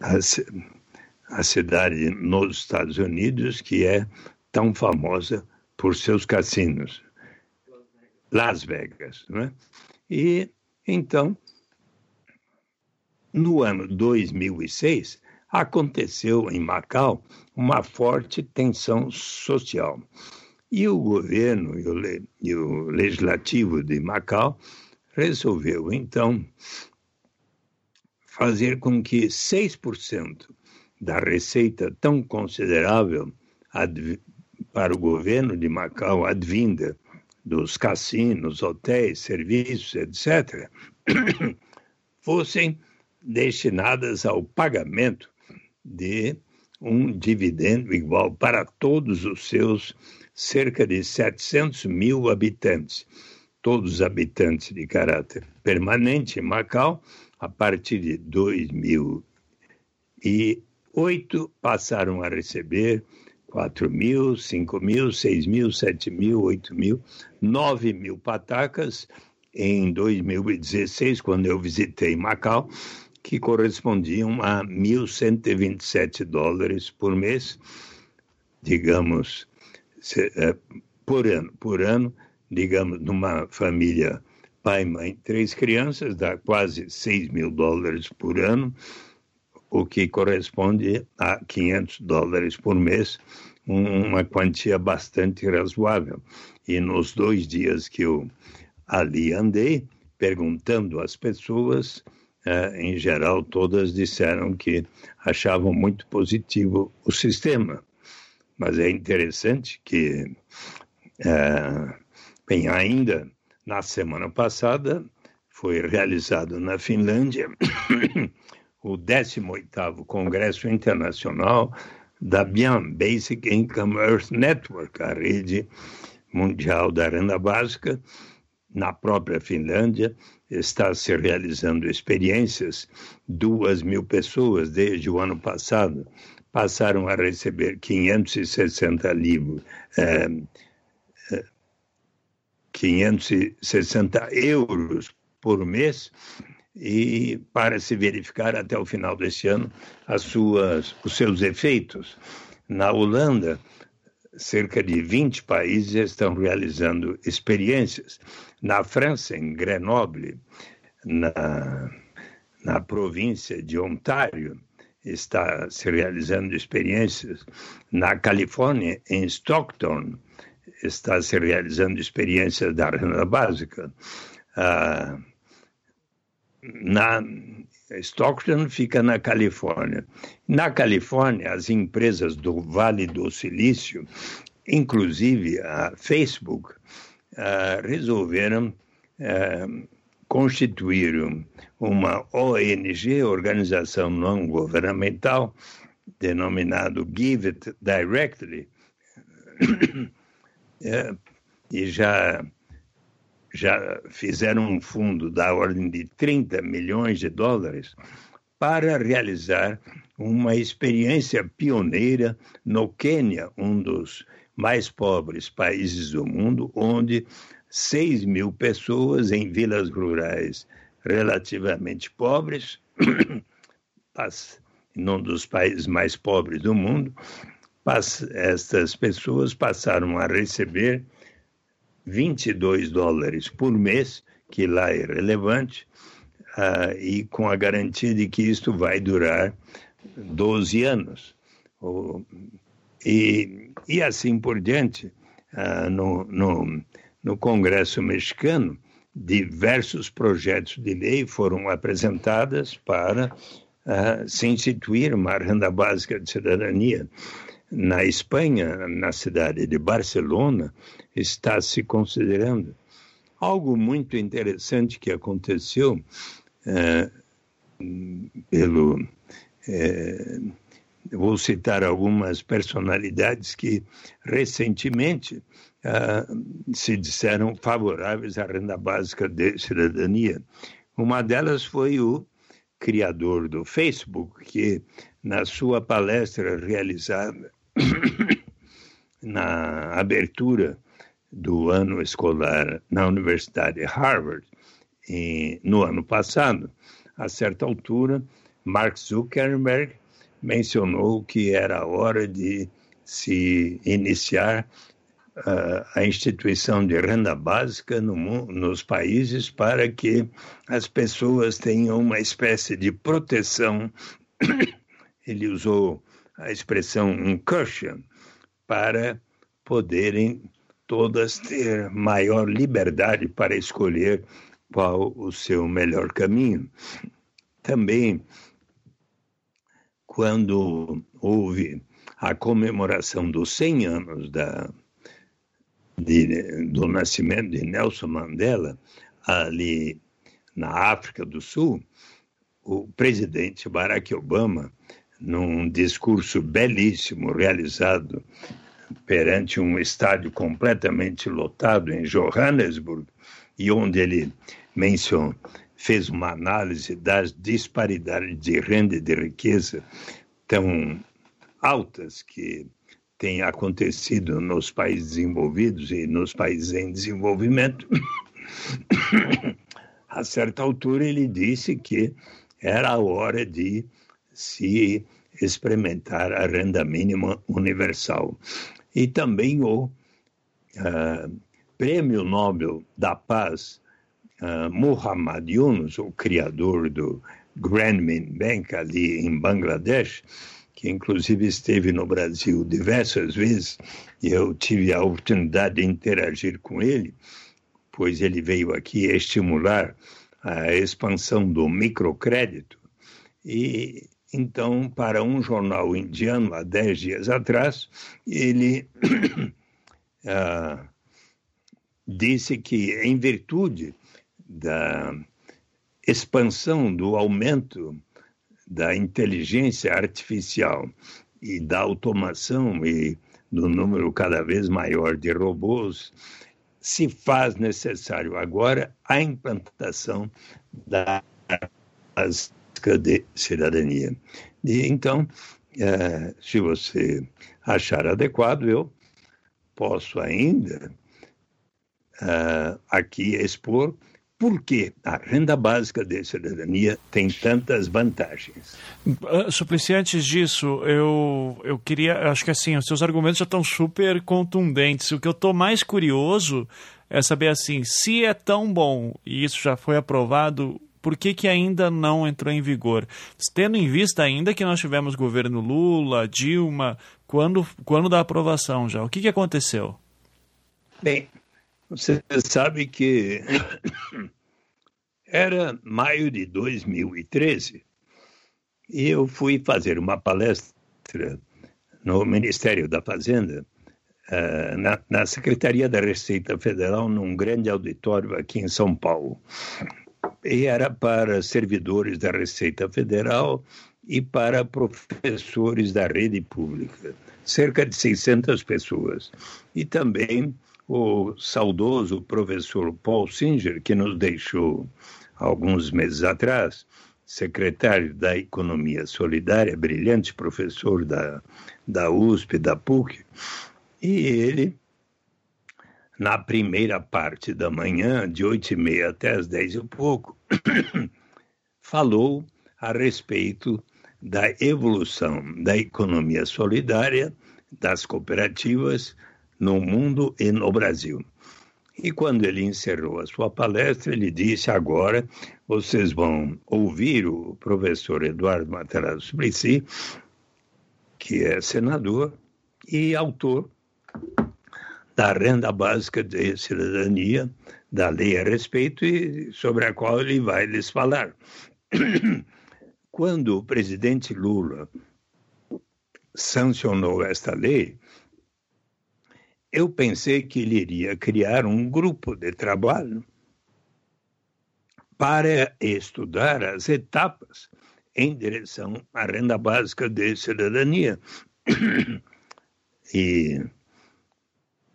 a, a cidade nos Estados Unidos que é tão famosa por seus cassinos. Las Vegas, né? E então, no ano 2006, aconteceu em Macau uma forte tensão social. E o governo e o, e o legislativo de Macau resolveu, então, fazer com que 6% da receita tão considerável para o governo de Macau, advinda dos cassinos, hotéis, serviços, etc., fossem destinadas ao pagamento de um dividendo igual para todos os seus cerca de 700 mil habitantes, todos habitantes de caráter permanente em Macau, a partir de 2008, passaram a receber 4 mil, 5 mil, 6 mil, 7 mil, 8 mil, 9 mil patacas em 2016, quando eu visitei Macau, que correspondiam a 1.127 dólares por mês, digamos, é, por ano, por ano, digamos, numa família pai, mãe, três crianças, dá quase 6 mil dólares por ano, o que corresponde a 500 dólares por mês, uma quantia bastante razoável. E nos dois dias que eu ali andei, perguntando às pessoas, eh, em geral, todas disseram que achavam muito positivo o sistema. Mas é interessante que, eh, bem, ainda na semana passada, foi realizado na Finlândia o 18º Congresso Internacional da BIAM, Basic Income Earth Network, a rede mundial da renda básica, na própria Finlândia, está se realizando experiências. Duas mil pessoas, desde o ano passado, passaram a receber 560 livros, é, 560 euros por mês e para se verificar até o final deste ano as suas, os seus efeitos. Na Holanda, cerca de 20 países estão realizando experiências. Na França, em Grenoble, na, na província de Ontário, está se realizando experiências. Na Califórnia, em Stockton, está se realizando experiências da renda básica. Ah, na Stockton fica na Califórnia. Na Califórnia, as empresas do Vale do Silício, inclusive a Facebook, uh, resolveram uh, constituir uma ONG, organização não governamental, denominado Give It Directly, é, e já, já fizeram um fundo da ordem de 30 milhões de dólares para realizar uma experiência pioneira no Quênia, um dos mais pobres países do mundo, onde 6 mil pessoas em vilas rurais relativamente pobres, num dos países mais pobres do mundo, estas pessoas passaram a receber 22 dólares por mês, que lá é relevante, uh, e com a garantia de que isto vai durar 12 anos. E, e assim por diante, uh, no, no, no Congresso mexicano, diversos projetos de lei foram apresentados para uh, se instituir uma renda básica de cidadania. Na Espanha, na cidade de Barcelona, está se considerando. Algo muito interessante que aconteceu uh, pelo. Uh, vou citar algumas personalidades que recentemente uh, se disseram favoráveis à renda básica de cidadania. Uma delas foi o criador do Facebook, que na sua palestra realizada na abertura do ano escolar na Universidade Harvard, em, no ano passado, a certa altura, Mark Zuckerberg mencionou que era hora de se iniciar uh, a instituição de renda básica no, nos países para que as pessoas tenham uma espécie de proteção. Ele usou a expressão cushion para poderem todas ter maior liberdade para escolher qual o seu melhor caminho. Também quando houve a comemoração dos 100 anos da, de, do nascimento de Nelson Mandela, ali na África do Sul, o presidente Barack Obama, num discurso belíssimo realizado perante um estádio completamente lotado em Johannesburg, e onde ele mencionou, fez uma análise das disparidades de renda e de riqueza tão altas que têm acontecido nos países desenvolvidos e nos países em desenvolvimento. a certa altura ele disse que era a hora de se experimentar a renda mínima universal. E também o uh, Prêmio Nobel da Paz uh, Muhammad Yunus, o criador do Grameen Bank ali em Bangladesh, que inclusive esteve no Brasil diversas vezes, e eu tive a oportunidade de interagir com ele, pois ele veio aqui estimular a expansão do microcrédito. E então, para um jornal indiano, há dez dias atrás, ele uh, disse que, em virtude da expansão do aumento da inteligência artificial e da automação e do número cada vez maior de robôs, se faz necessário agora a implantação de cidadania. E então, é, se você achar adequado, eu posso ainda uh, aqui expor por que a renda básica de cidadania tem tantas vantagens. Uh, Suplicy, antes disso, eu, eu queria. Acho que assim, os seus argumentos já estão super contundentes. O que eu estou mais curioso é saber assim, se é tão bom e isso já foi aprovado, por que, que ainda não entrou em vigor? Tendo em vista ainda que nós tivemos governo Lula, Dilma, quando, quando da aprovação já, o que, que aconteceu? Bem, você sabe que era maio de 2013 e eu fui fazer uma palestra no Ministério da Fazenda, uh, na, na, Secretaria da Receita Federal, num grande auditório aqui em São Paulo. E era para servidores da Receita Federal e para professores da rede pública, cerca de 600 pessoas. E também o saudoso professor Paul Singer, que nos deixou alguns meses atrás, secretário da Economia Solidária, brilhante professor da, da USP, da PUC, e ele, na primeira parte da manhã, de oito e meia até as dez e pouco, falou a respeito da evolução da economia solidária, das cooperativas, no mundo e no Brasil. E quando ele encerrou a sua palestra, ele disse: agora vocês vão ouvir o professor Eduardo Matarazzo Suplicy, que é senador e autor da renda básica de cidadania, da lei a respeito e sobre a qual ele vai lhes falar. Quando o presidente Lula sancionou esta lei, eu pensei que ele iria criar um grupo de trabalho para estudar as etapas em direção à renda básica de cidadania. E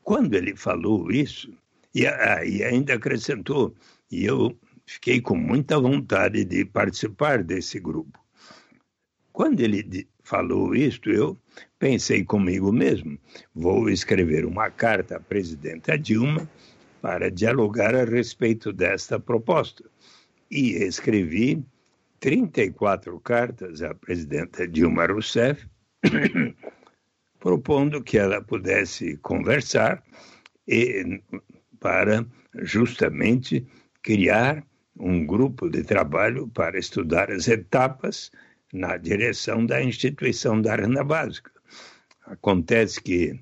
quando ele falou isso, e, e ainda acrescentou, e eu fiquei com muita vontade de participar desse grupo. Quando ele falou isto, eu pensei comigo mesmo, vou escrever uma carta à presidenta Dilma para dialogar a respeito desta proposta. E escrevi 34 cartas à presidenta Dilma Rousseff, propondo que ela pudesse conversar e para justamente criar um grupo de trabalho para estudar as etapas na direção da instituição da renda básica. Acontece que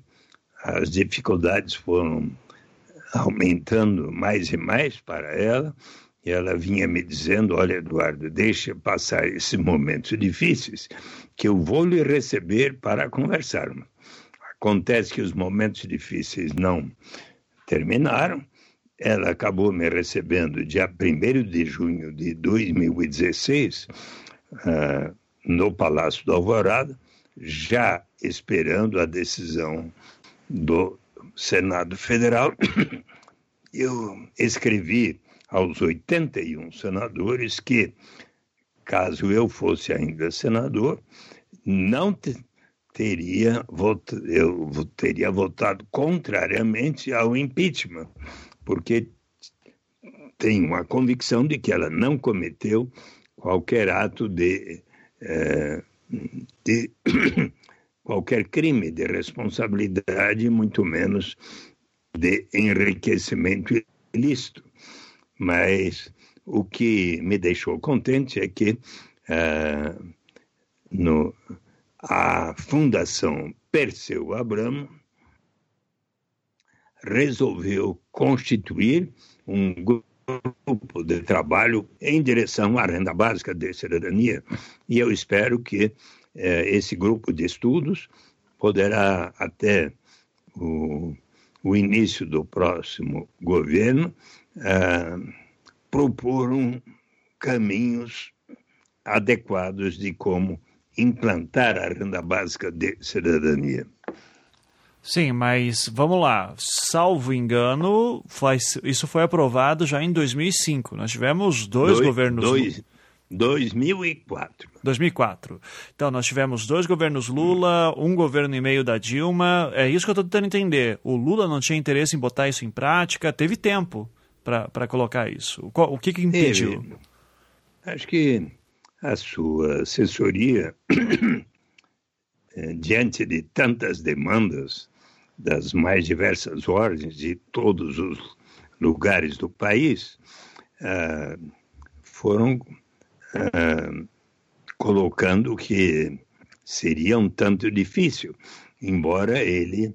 as dificuldades foram aumentando mais e mais para ela, e ela vinha me dizendo: Olha, Eduardo, deixa passar esses momentos difíceis, que eu vou lhe receber para conversarmos. Acontece que os momentos difíceis não terminaram. Ela acabou me recebendo dia 1 de junho de 2016, uh, no Palácio do Alvorada, já esperando a decisão do Senado Federal. Eu escrevi aos 81 senadores que, caso eu fosse ainda senador, não te, teria eu teria votado contrariamente ao impeachment, porque tenho a convicção de que ela não cometeu qualquer ato de é, de qualquer crime de responsabilidade, muito menos de enriquecimento ilícito. Mas o que me deixou contente é que uh, no, a Fundação Perseu Abramo resolveu constituir um grupo de trabalho em direção à renda básica de cidadania. E eu espero que eh, esse grupo de estudos poderá, até o, o início do próximo governo, eh, propor um, caminhos adequados de como implantar a renda básica de cidadania. Sim, mas vamos lá. Salvo engano, faz, isso foi aprovado já em 2005. Nós tivemos dois, dois governos. Dois, 2004. 2004. Então, nós tivemos dois governos Lula, um governo e meio da Dilma. É isso que eu estou tentando entender. O Lula não tinha interesse em botar isso em prática, teve tempo para colocar isso. O, o que, que impediu? Teve. Acho que a sua assessoria, eh, diante de tantas demandas, das mais diversas ordens de todos os lugares do país, ah, foram ah, colocando que seria um tanto difícil, embora ele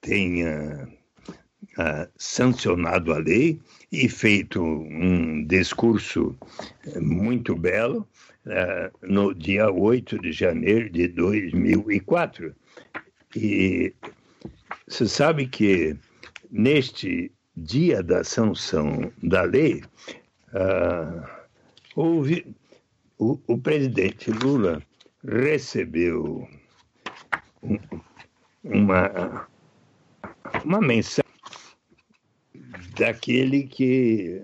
tenha ah, sancionado a lei e feito um discurso muito belo no dia 8 de janeiro de 2004. E você sabe que neste dia da sanção da lei, uh, houve o, o, presidente Lula recebeu um, uma, uma mensagem daquele que,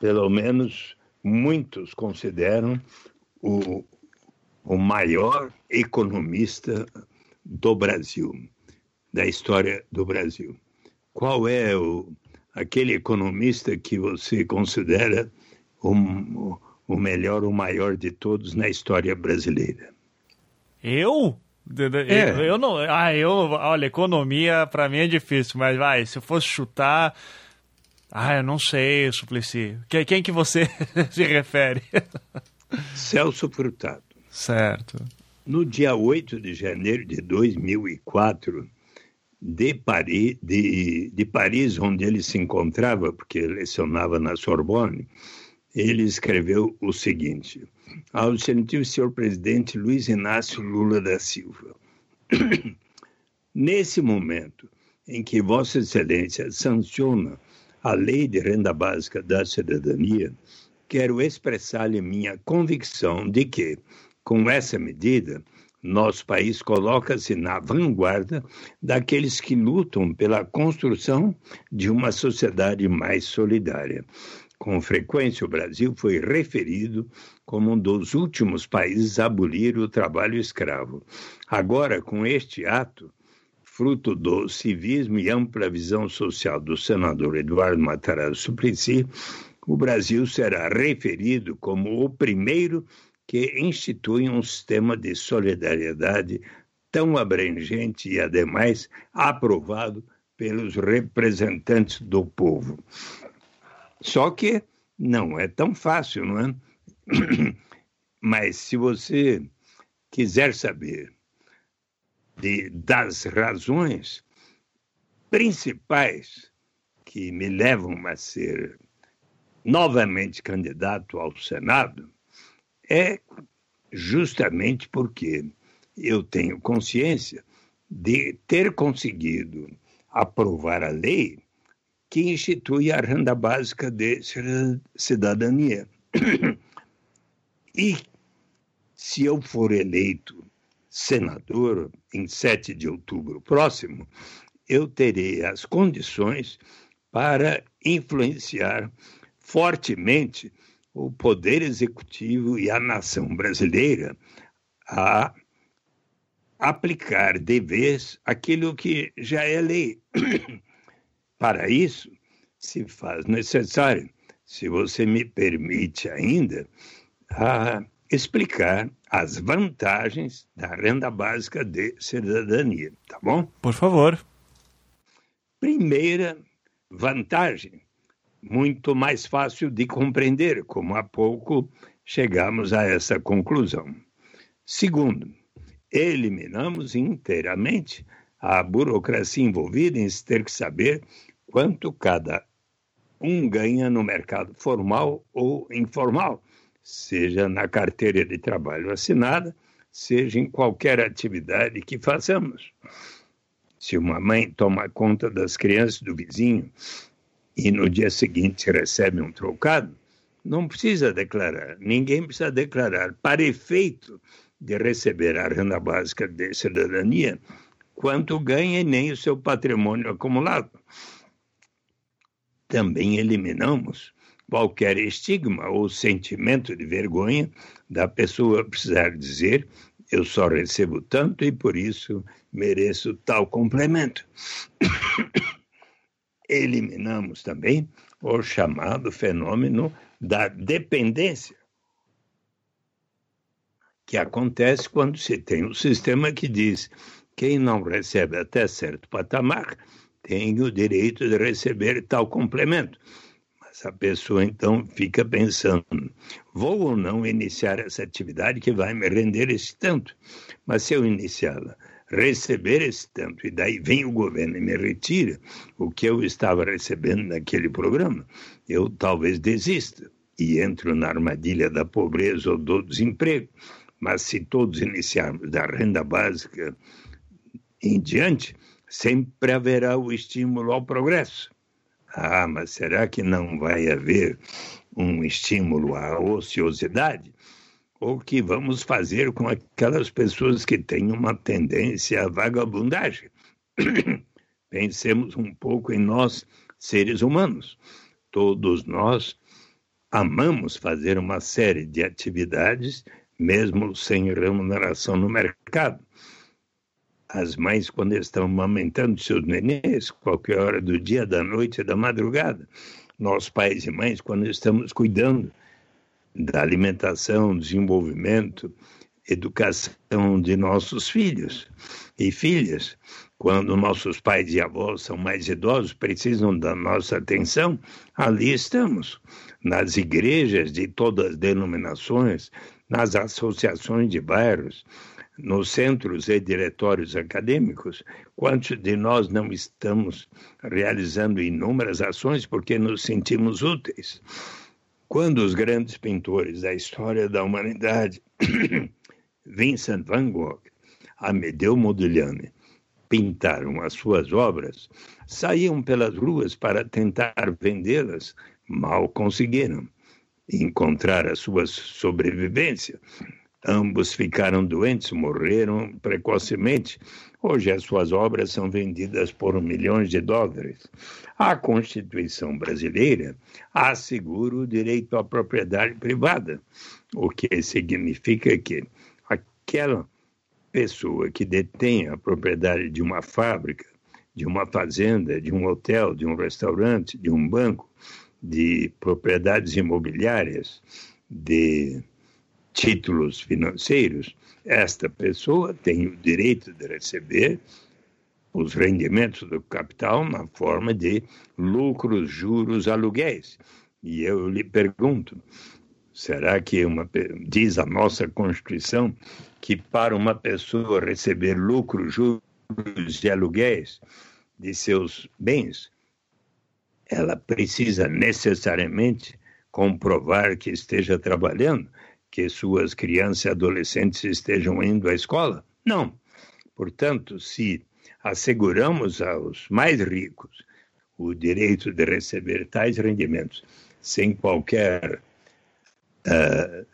pelo menos, muitos consideram o, o maior economista do Brasil da história do Brasil. Qual é o, aquele economista que você considera o, o melhor, o maior de todos na história brasileira? Eu? É. Eu, eu não. Ah, eu. Olha, economia para mim é difícil, mas vai, se eu fosse chutar. Ah, eu não sei, Suplicy. Quem, quem que você se refere? Celso Furtado. Certo. No dia 8 de janeiro de 2004, de Paris, de, de Paris, onde ele se encontrava, porque lecionava na Sorbonne, ele escreveu o seguinte: Ao excelentíssimo senhor presidente Luiz Inácio Lula da Silva, nesse momento em que Vossa Excelência sanciona a Lei de Renda Básica da Cidadania, quero expressar-lhe minha convicção de que, com essa medida, nosso país coloca-se na vanguarda daqueles que lutam pela construção de uma sociedade mais solidária. Com frequência, o Brasil foi referido como um dos últimos países a abolir o trabalho escravo. Agora, com este ato, fruto do civismo e ampla visão social do senador Eduardo Matarazzo Suplicy, o Brasil será referido como o primeiro que institui um sistema de solidariedade tão abrangente e, ademais, aprovado pelos representantes do povo. Só que não é tão fácil, não é? Mas se você quiser saber de, das razões principais que me levam a ser novamente candidato ao Senado, é justamente porque eu tenho consciência de ter conseguido aprovar a lei que institui a renda básica de cidadania. E se eu for eleito senador em 7 de outubro próximo, eu terei as condições para influenciar fortemente o Poder Executivo e a nação brasileira a aplicar de vez aquilo que já é lei. Para isso, se faz necessário, se você me permite ainda, a explicar as vantagens da renda básica de cidadania, tá bom? Por favor. Primeira vantagem muito mais fácil de compreender, como há pouco chegamos a essa conclusão. Segundo, eliminamos inteiramente a burocracia envolvida em se ter que saber quanto cada um ganha no mercado formal ou informal, seja na carteira de trabalho assinada, seja em qualquer atividade que façamos. Se uma mãe toma conta das crianças do vizinho e no dia seguinte recebe um trocado, não precisa declarar, ninguém precisa declarar. Para efeito de receber a renda básica de cidadania, quanto ganha e nem o seu patrimônio acumulado. Também eliminamos qualquer estigma ou sentimento de vergonha da pessoa precisar dizer eu só recebo tanto e por isso mereço tal complemento eliminamos também o chamado fenômeno da dependência, que acontece quando se tem um sistema que diz quem não recebe até certo patamar tem o direito de receber tal complemento. Mas a pessoa então fica pensando: vou ou não iniciar essa atividade que vai me render esse tanto? Mas se eu iniciá-la receber esse tanto, e daí vem o governo e me retira o que eu estava recebendo naquele programa, eu talvez desista e entro na armadilha da pobreza ou do desemprego. Mas se todos iniciarmos da renda básica em diante, sempre haverá o estímulo ao progresso. Ah, mas será que não vai haver um estímulo à ociosidade? O que vamos fazer com aquelas pessoas que têm uma tendência à vagabundagem. Pensemos um pouco em nós, seres humanos. Todos nós amamos fazer uma série de atividades, mesmo sem remuneração no mercado. As mães, quando estão amamentando seus nenês, qualquer hora do dia, da noite, da madrugada. Nós, pais e mães, quando estamos cuidando da alimentação, desenvolvimento, educação de nossos filhos e filhas, quando nossos pais e avós são mais idosos, precisam da nossa atenção, ali estamos, nas igrejas de todas as denominações, nas associações de bairros, nos centros e diretórios acadêmicos, quantos de nós não estamos realizando inúmeras ações porque nos sentimos úteis? Quando os grandes pintores da história da humanidade, Vincent van Gogh, Amedeo Modigliani, pintaram as suas obras, saíam pelas ruas para tentar vendê-las, mal conseguiram encontrar a sua sobrevivência. Ambos ficaram doentes, morreram precocemente. Hoje as suas obras são vendidas por milhões de dólares. A Constituição brasileira assegura o direito à propriedade privada, o que significa que aquela pessoa que detém a propriedade de uma fábrica, de uma fazenda, de um hotel, de um restaurante, de um banco, de propriedades imobiliárias, de títulos financeiros, esta pessoa tem o direito de receber os rendimentos do capital na forma de lucros, juros, aluguéis. E eu lhe pergunto, será que uma, diz a nossa Constituição que para uma pessoa receber lucros, juros e aluguéis de seus bens, ela precisa necessariamente comprovar que esteja trabalhando? Que suas crianças e adolescentes estejam indo à escola? Não. Portanto, se asseguramos aos mais ricos o direito de receber tais rendimentos sem qualquer uh,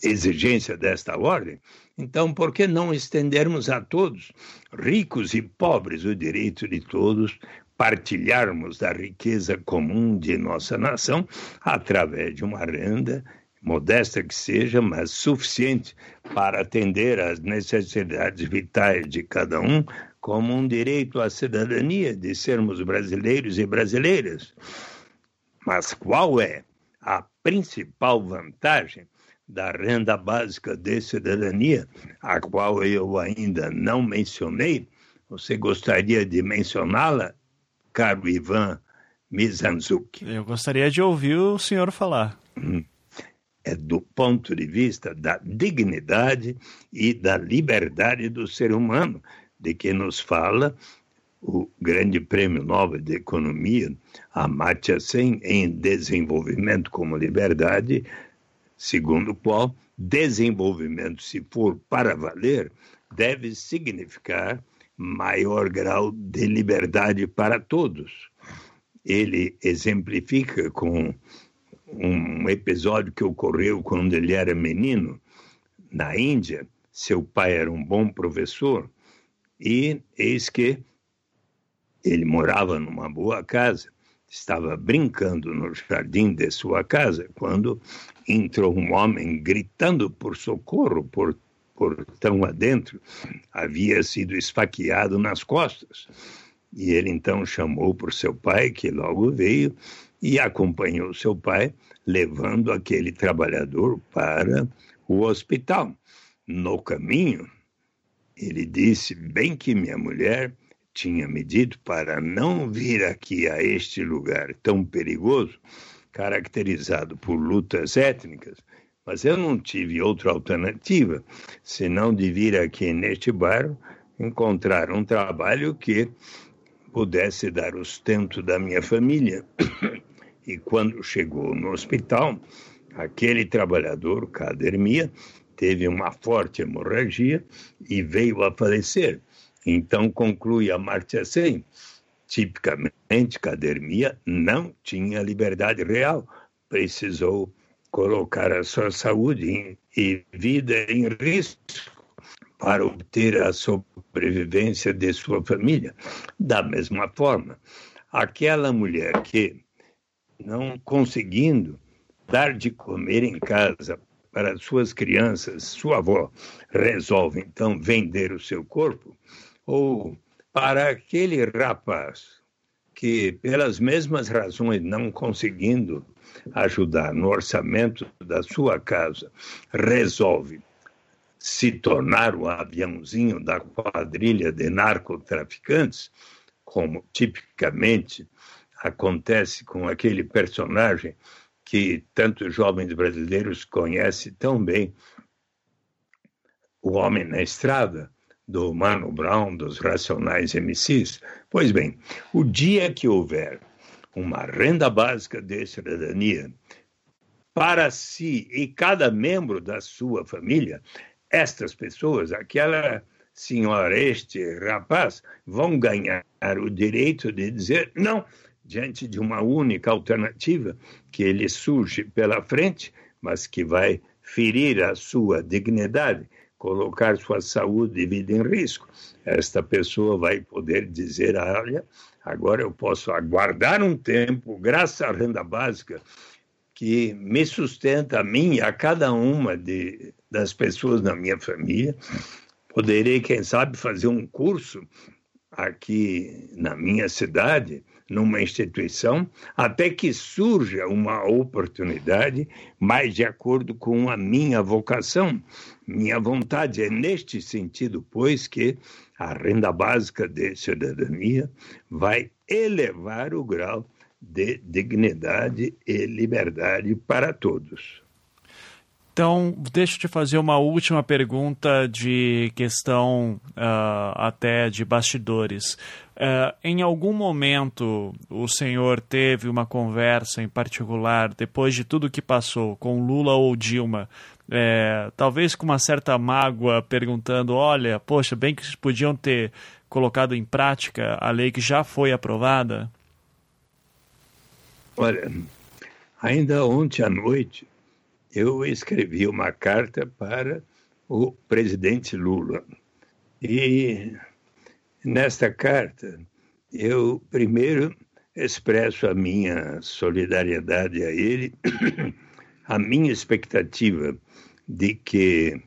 exigência desta ordem, então por que não estendermos a todos, ricos e pobres, o direito de todos partilharmos da riqueza comum de nossa nação através de uma renda modesta que seja, mas suficiente para atender às necessidades vitais de cada um, como um direito à cidadania de sermos brasileiros e brasileiras. Mas qual é a principal vantagem da renda básica de cidadania, a qual eu ainda não mencionei? Você gostaria de mencioná-la, caro Ivan Mizanzuki? Eu gostaria de ouvir o senhor falar. Hum é do ponto de vista da dignidade e da liberdade do ser humano, de que nos fala o grande prêmio Nobel de Economia, Amartya Sen, em Desenvolvimento como Liberdade, segundo o qual desenvolvimento, se for para valer, deve significar maior grau de liberdade para todos. Ele exemplifica com um episódio que ocorreu quando ele era menino na Índia. Seu pai era um bom professor e eis que ele morava numa boa casa, estava brincando no jardim de sua casa quando entrou um homem gritando por socorro, por portão adentro, havia sido esfaqueado nas costas. E ele então chamou por seu pai, que logo veio, e acompanhou seu pai, levando aquele trabalhador para o hospital. No caminho, ele disse bem que minha mulher tinha me dito para não vir aqui a este lugar tão perigoso, caracterizado por lutas étnicas, mas eu não tive outra alternativa senão de vir aqui neste bairro encontrar um trabalho que pudesse dar o sustento da minha família. E quando chegou no hospital, aquele trabalhador, Cadermia, teve uma forte hemorragia e veio a falecer. Então conclui a Marcia Sen. Tipicamente, Cadermia não tinha liberdade real, precisou colocar a sua saúde e vida em risco para obter a sobrevivência de sua família. Da mesma forma, aquela mulher que não conseguindo dar de comer em casa para suas crianças, sua avó resolve então vender o seu corpo, ou para aquele rapaz que, pelas mesmas razões, não conseguindo ajudar no orçamento da sua casa, resolve se tornar o aviãozinho da quadrilha de narcotraficantes, como tipicamente acontece com aquele personagem que tantos jovens brasileiros conhecem tão bem, o Homem na Estrada, do Mano Brown, dos Racionais MCs. Pois bem, o dia que houver uma renda básica de cidadania para si e cada membro da sua família, estas pessoas, aquela senhora, este rapaz, vão ganhar o direito de dizer não diante de uma única alternativa que ele surge pela frente, mas que vai ferir a sua dignidade, colocar sua saúde e vida em risco. Esta pessoa vai poder dizer: olha, agora eu posso aguardar um tempo, graças à renda básica, que me sustenta a mim e a cada uma de, das pessoas da minha família. Poderei, quem sabe, fazer um curso aqui na minha cidade, numa instituição, até que surja uma oportunidade mais de acordo com a minha vocação, minha vontade. É neste sentido, pois, que a renda básica de cidadania vai elevar o grau de dignidade e liberdade para todos. Então, deixa eu te fazer uma última pergunta de questão uh, até de bastidores. Uh, em algum momento o senhor teve uma conversa em particular, depois de tudo que passou, com Lula ou Dilma, é, talvez com uma certa mágoa, perguntando: olha, poxa, bem que podiam ter colocado em prática a lei que já foi aprovada? Olha, ainda ontem à noite eu escrevi uma carta para o presidente Lula. E nesta carta eu primeiro expresso a minha solidariedade a ele, a minha expectativa de que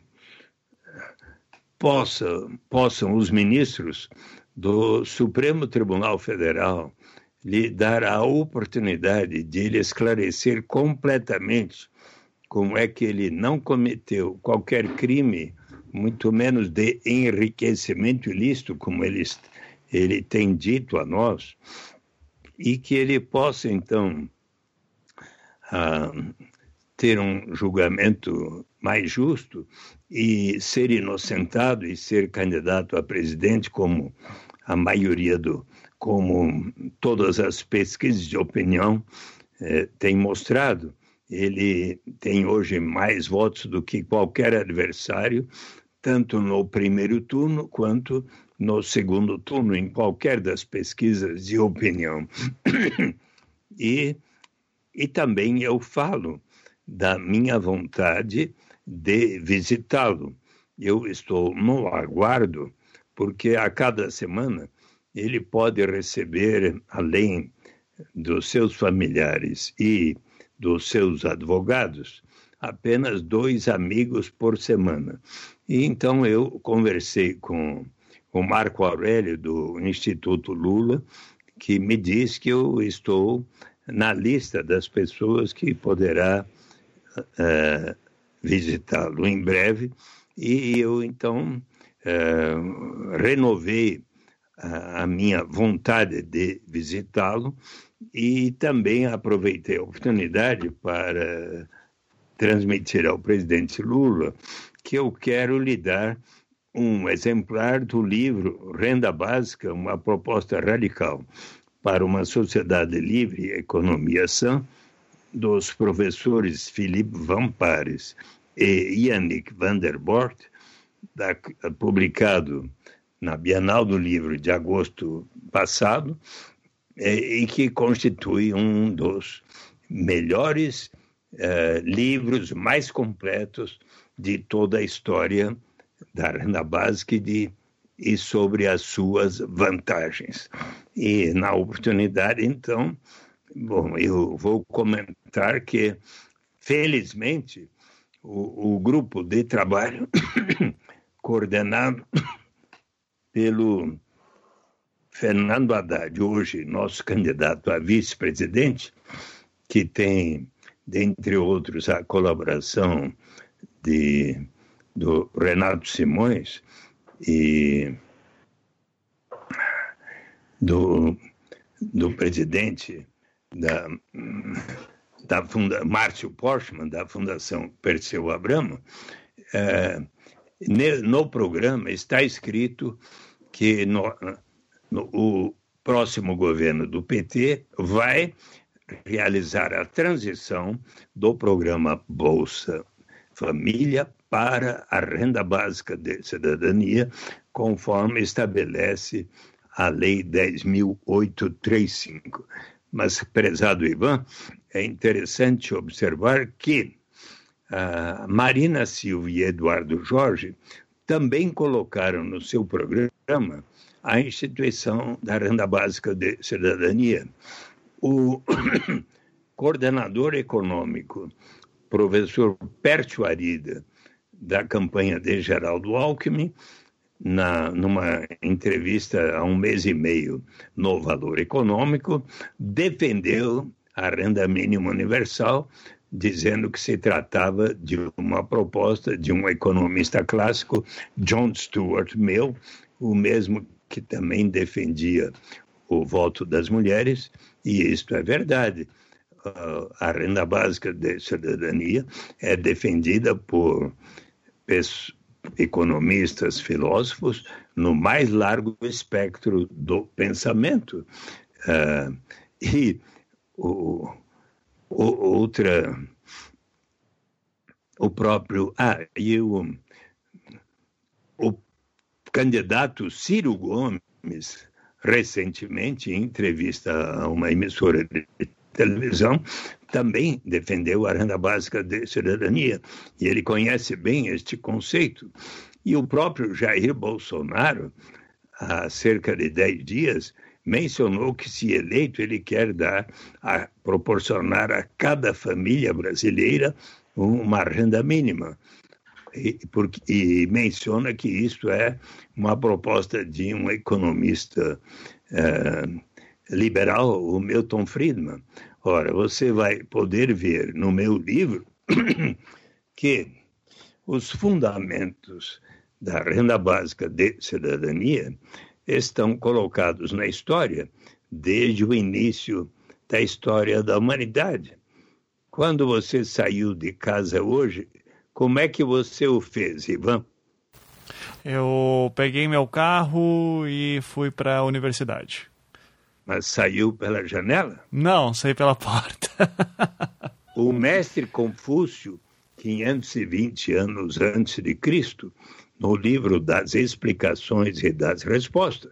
possa, possam os ministros do Supremo Tribunal Federal lhe dar a oportunidade de ele esclarecer completamente como é que ele não cometeu qualquer crime, muito menos de enriquecimento ilícito, como ele, ele tem dito a nós, e que ele possa, então, ah, ter um julgamento mais justo e ser inocentado e ser candidato a presidente, como a maioria do, como todas as pesquisas de opinião eh, têm mostrado, ele tem hoje mais votos do que qualquer adversário, tanto no primeiro turno quanto no segundo turno, em qualquer das pesquisas de opinião. e, e também eu falo da minha vontade de visitá-lo. Eu estou no aguardo, porque a cada semana ele pode receber, além dos seus familiares e dos seus advogados, apenas dois amigos por semana. E então eu conversei com o Marco Aurélio, do Instituto Lula, que me diz que eu estou na lista das pessoas que poderá uh, visitá-lo em breve. E eu então uh, renovei a minha vontade de visitá-lo e também aproveitei a oportunidade para transmitir ao presidente Lula que eu quero lhe dar um exemplar do livro Renda Básica, uma proposta radical para uma sociedade livre e economia sã, dos professores Philippe Van Pares e Yannick van der Bort, da, publicado na Bienal do Livro de agosto passado, e que constitui um dos melhores é, livros mais completos de toda a história da renda básica e, de, e sobre as suas vantagens. E na oportunidade, então, bom, eu vou comentar que, felizmente, o, o grupo de trabalho coordenado pelo Fernando Haddad, hoje nosso candidato a vice-presidente, que tem, dentre outros, a colaboração de do Renato Simões e do, do presidente da, da funda, Márcio Portman, da Fundação Perseu Abramo, é, no programa está escrito que no, no, o próximo governo do PT vai realizar a transição do programa Bolsa Família para a renda básica de cidadania, conforme estabelece a Lei 10.835. Mas, prezado Ivan, é interessante observar que uh, Marina Silva e Eduardo Jorge também colocaram no seu programa a instituição da renda básica de cidadania. O coordenador econômico, professor Pércio Arida, da campanha de Geraldo Alckmin, na, numa entrevista há um mês e meio no Valor Econômico, defendeu a renda mínima universal, dizendo que se tratava de uma proposta de um economista clássico, John Stuart Mill, o mesmo que também defendia o voto das mulheres, e isto é verdade. Uh, a renda básica de cidadania é defendida por economistas, filósofos, no mais largo espectro do pensamento. Uh, e o, o, outra, o próprio. Ah, e o candidato Ciro Gomes, recentemente, em entrevista a uma emissora de televisão, também defendeu a renda básica de cidadania, e ele conhece bem este conceito. E o próprio Jair Bolsonaro, há cerca de dez dias, mencionou que, se eleito, ele quer dar, a, proporcionar a cada família brasileira uma renda mínima. E, porque, e menciona que isso é uma proposta de um economista eh, liberal, o Milton Friedman. Ora, você vai poder ver no meu livro que os fundamentos da renda básica de cidadania estão colocados na história desde o início da história da humanidade. Quando você saiu de casa hoje, como é que você o fez, Ivan? Eu peguei meu carro e fui para a universidade. Mas saiu pela janela? Não, saí pela porta. o mestre Confúcio, 520 anos antes de Cristo, no livro das explicações e das respostas,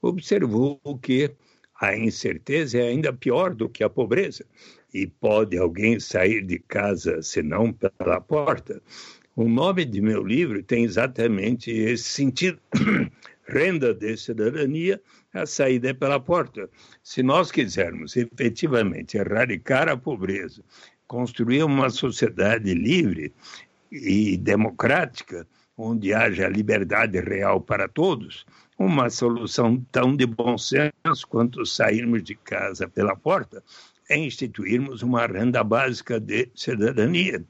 observou que a incerteza é ainda pior do que a pobreza. E pode alguém sair de casa senão pela porta? O nome de meu livro tem exatamente esse sentido. Renda de cidadania a saída é pela porta. Se nós quisermos efetivamente erradicar a pobreza, construir uma sociedade livre e democrática, onde haja liberdade real para todos, uma solução tão de bom senso quanto sairmos de casa pela porta é instituirmos uma renda básica de cidadania.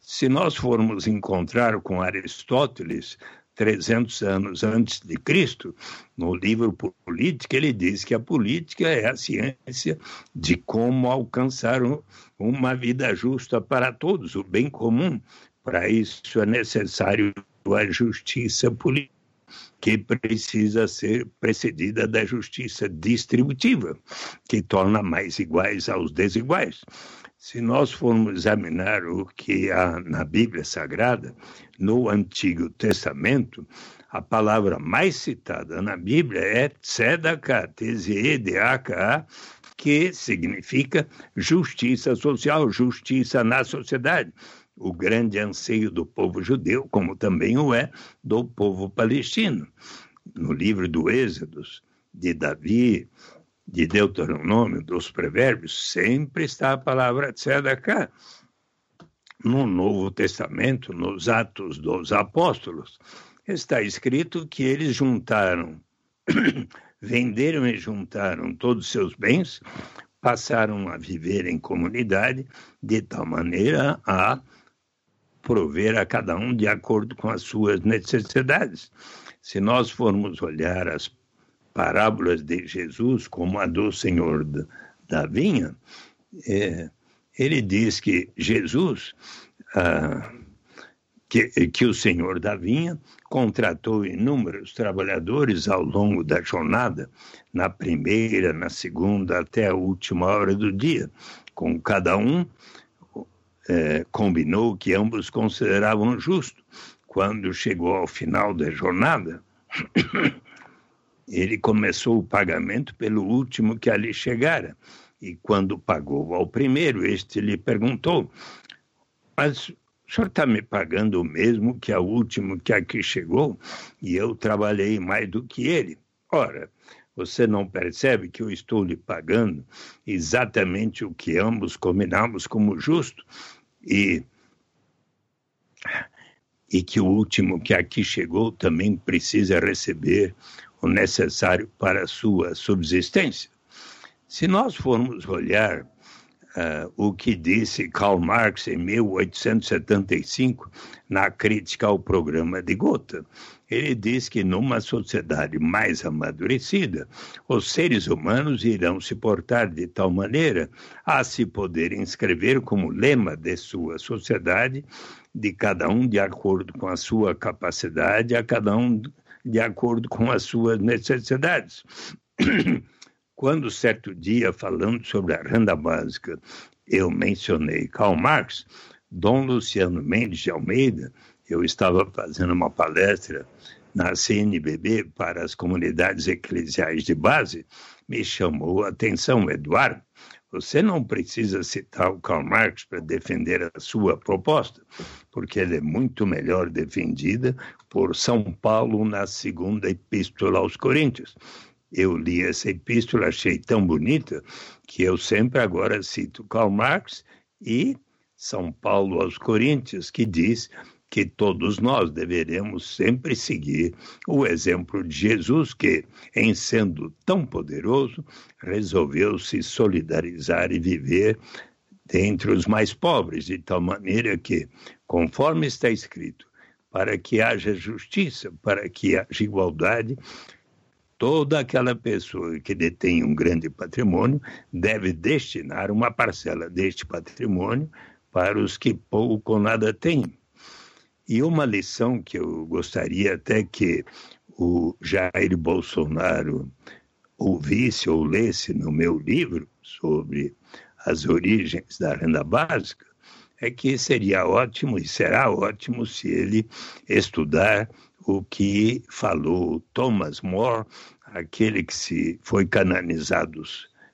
Se nós formos encontrar com Aristóteles 300 anos antes de Cristo, no livro Política, ele diz que a política é a ciência de como alcançar uma vida justa para todos, o bem comum. Para isso é necessário a justiça política, que precisa ser precedida da justiça distributiva, que torna mais iguais aos desiguais. Se nós formos examinar o que há na Bíblia Sagrada, no Antigo Testamento, a palavra mais citada na Bíblia é tzedakah, T-Z-E-D-A-K-A, que significa justiça social, justiça na sociedade. O grande anseio do povo judeu, como também o é do povo palestino. No livro do Êxodos, de Davi, de Deuteronômio, dos Provérbios, sempre está a palavra tzedakah. No Novo Testamento, nos Atos dos Apóstolos, está escrito que eles juntaram, venderam e juntaram todos os seus bens, passaram a viver em comunidade, de tal maneira a prover a cada um de acordo com as suas necessidades. Se nós formos olhar as parábolas de Jesus, como a do Senhor da vinha, é, ele diz que Jesus, ah, que, que o Senhor da vinha contratou inúmeros trabalhadores ao longo da jornada, na primeira, na segunda, até a última hora do dia. Com cada um, é, combinou que ambos consideravam justo. Quando chegou ao final da jornada, ele começou o pagamento pelo último que ali chegara. E quando pagou ao primeiro, este lhe perguntou: Mas o senhor está me pagando o mesmo que ao último que aqui chegou? E eu trabalhei mais do que ele. Ora, você não percebe que eu estou lhe pagando exatamente o que ambos combinamos como justo? E, e que o último que aqui chegou também precisa receber o necessário para a sua subsistência. Se nós formos olhar uh, o que disse Karl Marx em 1875 na crítica ao programa de Gotha, ele diz que numa sociedade mais amadurecida, os seres humanos irão se portar de tal maneira a se poder inscrever como lema de sua sociedade, de cada um de acordo com a sua capacidade, a cada um de acordo com as suas necessidades. Quando certo dia, falando sobre a renda básica, eu mencionei Karl Marx, Dom Luciano Mendes de Almeida, eu estava fazendo uma palestra na CNBB para as comunidades eclesiais de base, me chamou a atenção, Eduardo. Você não precisa citar o Karl Marx para defender a sua proposta, porque ela é muito melhor defendida por São Paulo na segunda epístola aos Coríntios. Eu li essa epístola, achei tão bonita, que eu sempre agora cito Karl Marx e São Paulo aos Coríntios, que diz que todos nós deveremos sempre seguir. O exemplo de Jesus, que, em sendo tão poderoso, resolveu se solidarizar e viver dentre os mais pobres, de tal maneira que, conforme está escrito, para que haja justiça, para que haja igualdade, toda aquela pessoa que detém um grande patrimônio deve destinar uma parcela deste patrimônio para os que pouco ou nada têm e uma lição que eu gostaria até que o Jair Bolsonaro ouvisse ou lesse no meu livro sobre as origens da renda básica, é que seria ótimo e será ótimo se ele estudar o que falou Thomas More, aquele que se foi canonizado,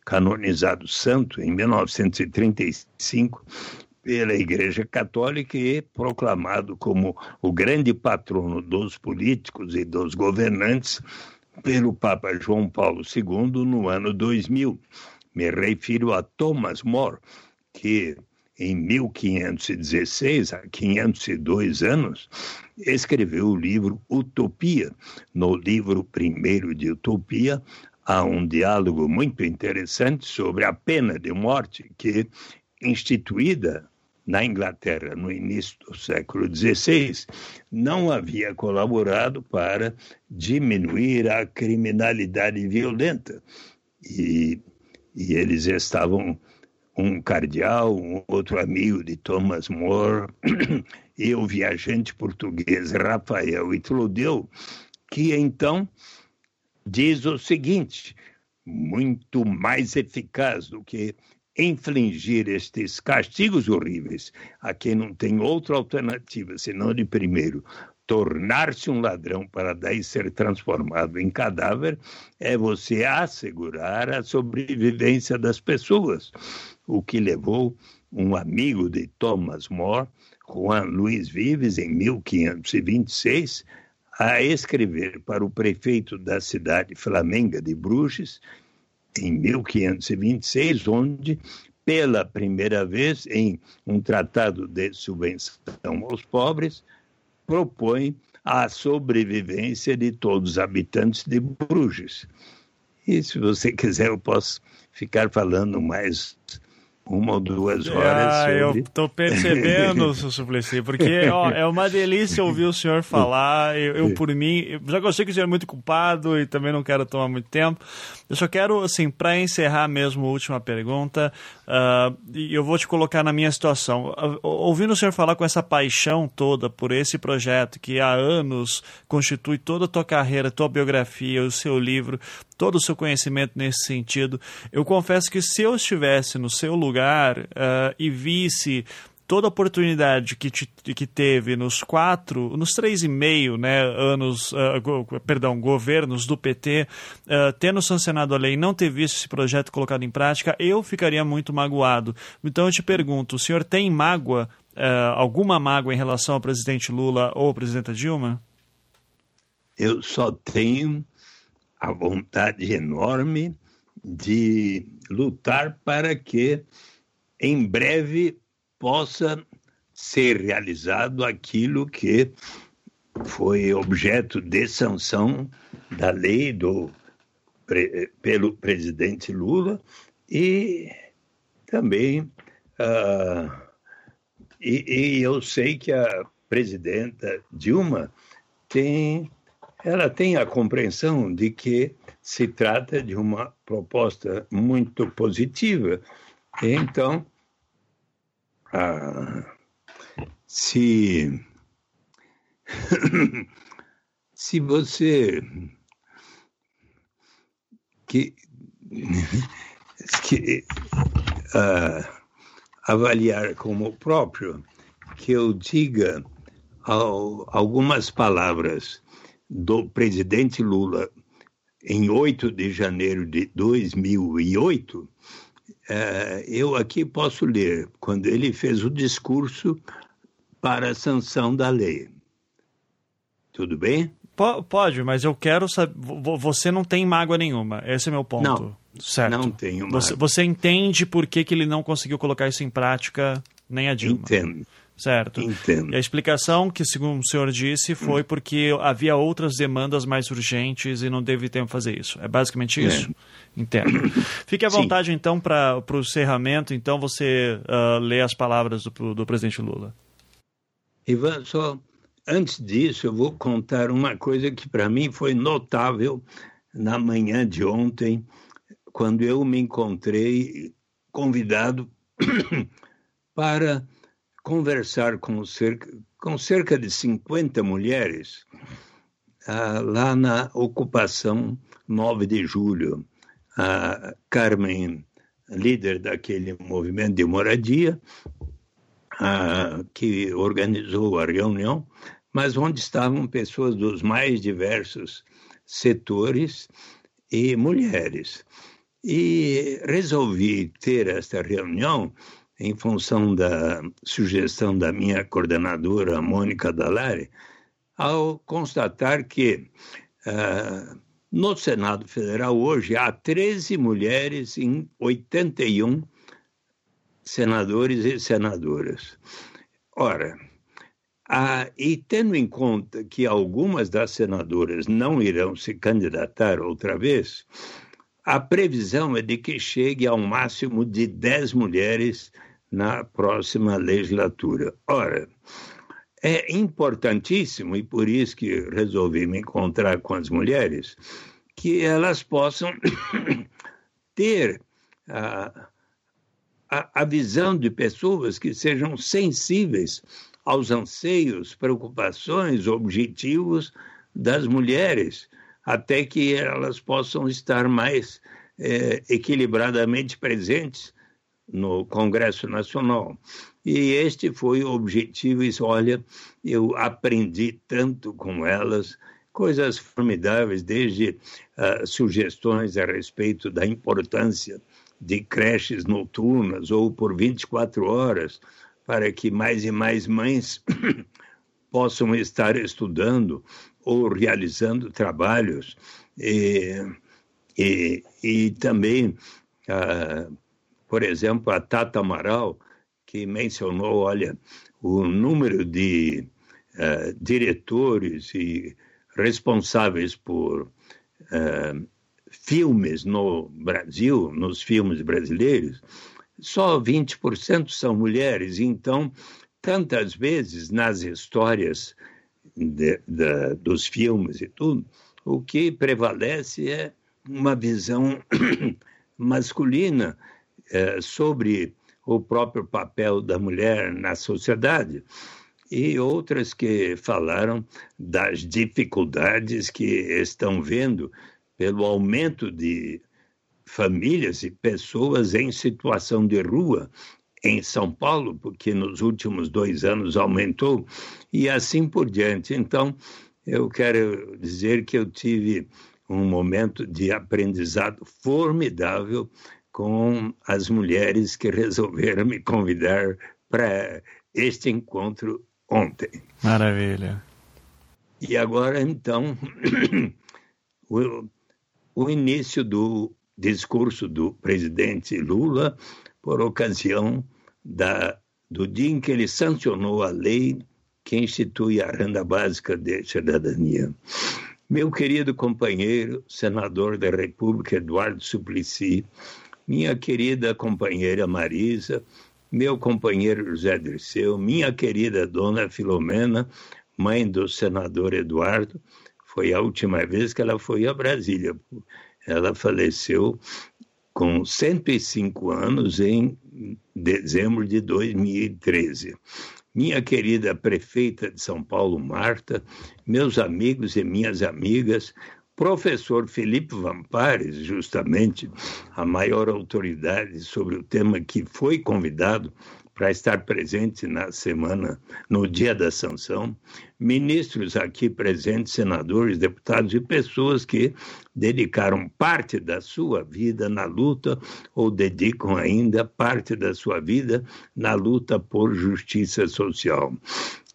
canonizado santo em 1935 pela Igreja Católica e proclamado como o grande patrono dos políticos e dos governantes pelo Papa João Paulo II no ano 2000. Me refiro a Thomas More, que em 1516, há 502 anos, escreveu o livro Utopia. No livro primeiro de Utopia, há um diálogo muito interessante sobre a pena de morte que, instituída na Inglaterra no início do século XVI, não havia colaborado para diminuir a criminalidade violenta. E, e eles estavam, um cardeal, um outro amigo de Thomas More, e o viajante português Rafael Itlodeu, que então diz o seguinte, muito mais eficaz do que infligir estes castigos horríveis a quem não tem outra alternativa senão de primeiro tornar-se um ladrão para daí ser transformado em cadáver é você assegurar a sobrevivência das pessoas, o que levou um amigo de Thomas More, Juan Luiz Vives, em 1526, a escrever para o prefeito da cidade flamenga de Bruges em 1526, onde, pela primeira vez, em um tratado de subvenção aos pobres, propõe a sobrevivência de todos os habitantes de Bruges. E se você quiser, eu posso ficar falando mais uma ou duas horas. Ah, sobre... eu tô percebendo, seu Suplicy, porque ó, é uma delícia ouvir o senhor falar. Eu, eu, por mim, já gostei que o senhor é muito culpado e também não quero tomar muito tempo. Eu só quero, assim, para encerrar mesmo a última pergunta, uh, e eu vou te colocar na minha situação. Uh, ouvindo o senhor falar com essa paixão toda por esse projeto que há anos constitui toda a tua carreira, tua biografia, o seu livro, todo o seu conhecimento nesse sentido, eu confesso que se eu estivesse no seu lugar uh, e visse toda a oportunidade que, te, que teve nos quatro, nos três e meio né, anos, uh, go, perdão, governos do PT, uh, tendo sancionado a lei e não ter visto esse projeto colocado em prática, eu ficaria muito magoado. Então eu te pergunto, o senhor tem mágoa, uh, alguma mágoa em relação ao presidente Lula ou presidenta Dilma? Eu só tenho a vontade enorme de lutar para que em breve possa ser realizado aquilo que foi objeto de sanção da lei do, pelo presidente Lula e também uh, e, e, eu sei que a presidenta Dilma tem ela tem a compreensão de que se trata de uma proposta muito positiva. Então ah, se se você que, que ah, avaliar como próprio que eu diga ao, algumas palavras do presidente Lula em 8 de janeiro de 2008 é, eu aqui posso ler quando ele fez o discurso para a sanção da lei. Tudo bem? Pode, mas eu quero saber. Você não tem mágoa nenhuma. Esse é meu ponto. Não, certo. não tenho mágoa. Você, você entende por que, que ele não conseguiu colocar isso em prática, nem a Dilma? Entendo. Certo. Entendo. E a explicação, que segundo o senhor disse, foi porque havia outras demandas mais urgentes e não teve tempo fazer isso. É basicamente isso? É. Entendo. Fique à vontade, Sim. então, para o encerramento, então, você uh, lê as palavras do, do presidente Lula. Ivan, só antes disso, eu vou contar uma coisa que para mim foi notável na manhã de ontem, quando eu me encontrei convidado para conversar com cerca, com cerca de 50 mulheres ah, lá na ocupação 9 de julho. A Carmen, líder daquele movimento de moradia, ah, que organizou a reunião, mas onde estavam pessoas dos mais diversos setores e mulheres. E resolvi ter esta reunião em função da sugestão da minha coordenadora, Mônica Dallari, ao constatar que uh, no Senado Federal hoje há 13 mulheres em 81 senadores e senadoras. Ora, e tendo em conta que algumas das senadoras não irão se candidatar outra vez, a previsão é de que chegue ao máximo de 10 mulheres na próxima legislatura. Ora, é importantíssimo, e por isso que resolvi me encontrar com as mulheres, que elas possam ter a, a, a, visão de pessoas que sejam sensíveis aos anseios, preocupações, objetivos das mulheres, até que elas possam estar mais é, equilibradamente presentes no Congresso Nacional. E este foi o objetivo. E, olha, eu aprendi tanto com elas, coisas formidáveis, desde uh, sugestões a respeito da importância de creches noturnas ou por 24 horas, para que mais e mais mães possam estar estudando ou realizando trabalhos. E, e, e também. Uh, por exemplo, a Tata Amaral, que mencionou, olha, o número de uh, diretores e responsáveis por uh, filmes no Brasil, nos filmes brasileiros, só 20% são mulheres. Então, tantas vezes nas histórias de, de, dos filmes e tudo, o que prevalece é uma visão masculina é, sobre o próprio papel da mulher na sociedade e outras que falaram das dificuldades que estão vendo pelo aumento de famílias e pessoas em situação de rua em São Paulo, porque nos últimos dois anos aumentou, e assim por diante. Então, eu quero dizer que eu tive um momento de aprendizado formidável com as mulheres que resolveram me convidar para este encontro ontem. Maravilha. E agora, então, o, o início do discurso do presidente Lula por ocasião da, do dia em que ele sancionou a lei que institui a renda básica de cidadania. Meu querido companheiro, senador da República Eduardo Suplicy, minha querida companheira Marisa, meu companheiro José Dirceu, minha querida dona Filomena, mãe do senador Eduardo, foi a última vez que ela foi a Brasília. Ela faleceu com 105 anos em dezembro de 2013. Minha querida prefeita de São Paulo, Marta, meus amigos e minhas amigas, professor Felipe Vampares, justamente a maior autoridade sobre o tema que foi convidado para estar presente na semana, no dia da sanção, ministros aqui presentes, senadores, deputados e pessoas que dedicaram parte da sua vida na luta ou dedicam ainda parte da sua vida na luta por justiça social.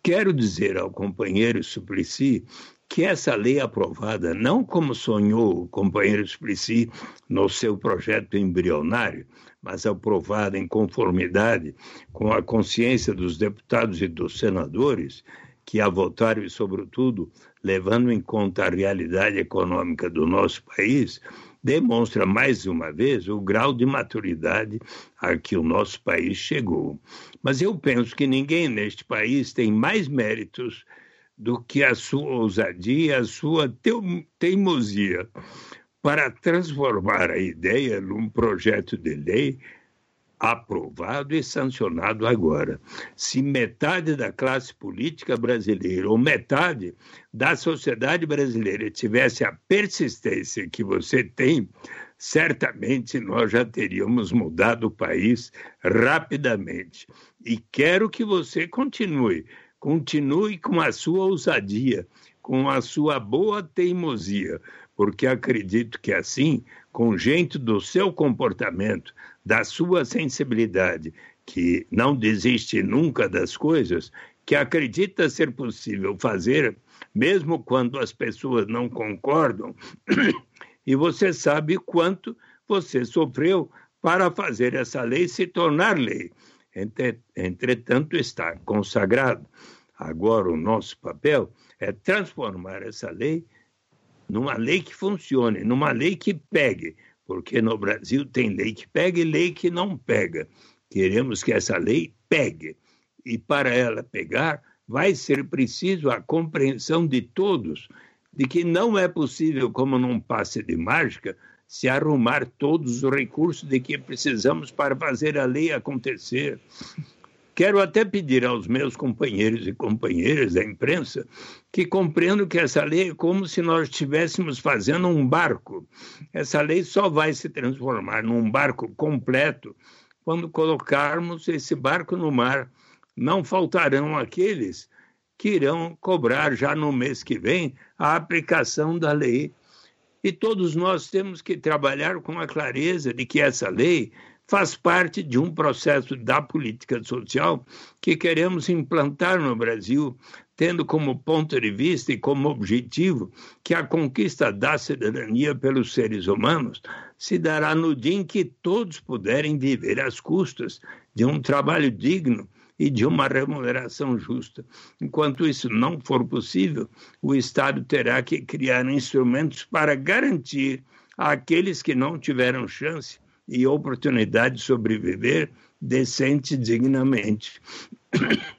Quero dizer ao companheiro Suplicy que essa lei aprovada, não como sonhou o companheiro Suplicy no seu projeto embrionário, mas aprovada em conformidade com a consciência dos deputados e dos senadores que a votaram e, sobretudo, levando em conta a realidade econômica do nosso país, demonstra mais uma vez o grau de maturidade a que o nosso país chegou. Mas eu penso que ninguém neste país tem mais méritos do que a sua ousadia, a sua teimosia para transformar a ideia num projeto de lei aprovado e sancionado agora. Se metade da classe política brasileira ou metade da sociedade brasileira tivesse a persistência que você tem, certamente nós já teríamos mudado o país rapidamente. E quero que você continue, continue com a sua ousadia, com a sua boa teimosia, porque acredito que assim, com gente do seu comportamento, da sua sensibilidade, que não desiste nunca das coisas, que acredita ser possível fazer, mesmo quando as pessoas não concordam, e você sabe quanto você sofreu para fazer essa lei se tornar lei. Entretanto, está consagrado. Agora, o nosso papel é transformar essa lei numa lei que funcione, numa lei que pegue, porque no Brasil tem lei que pega e lei que não pega. Queremos que essa lei pegue. E para ela pegar, vai ser preciso a compreensão de todos de que não é possível, como num passe de mágica, se arrumar todos os recursos de que precisamos para fazer a lei acontecer. Quero até pedir aos meus companheiros e companheiras da imprensa que compreendam que essa lei é como se nós estivéssemos fazendo um barco. Essa lei só vai se transformar num barco completo quando colocarmos esse barco no mar. Não faltarão aqueles que irão cobrar já no mês que vem a aplicação da lei. E todos nós temos que trabalhar com a clareza de que essa lei faz parte de um processo da política social que queremos implantar no Brasil, tendo como ponto de vista e como objetivo que a conquista da cidadania pelos seres humanos se dará no dia em que todos puderem viver às custas de um trabalho digno e de uma remuneração justa. Enquanto isso não for possível, o Estado terá que criar instrumentos para garantir àqueles que não tiveram chance e oportunidade de sobreviver decente e dignamente.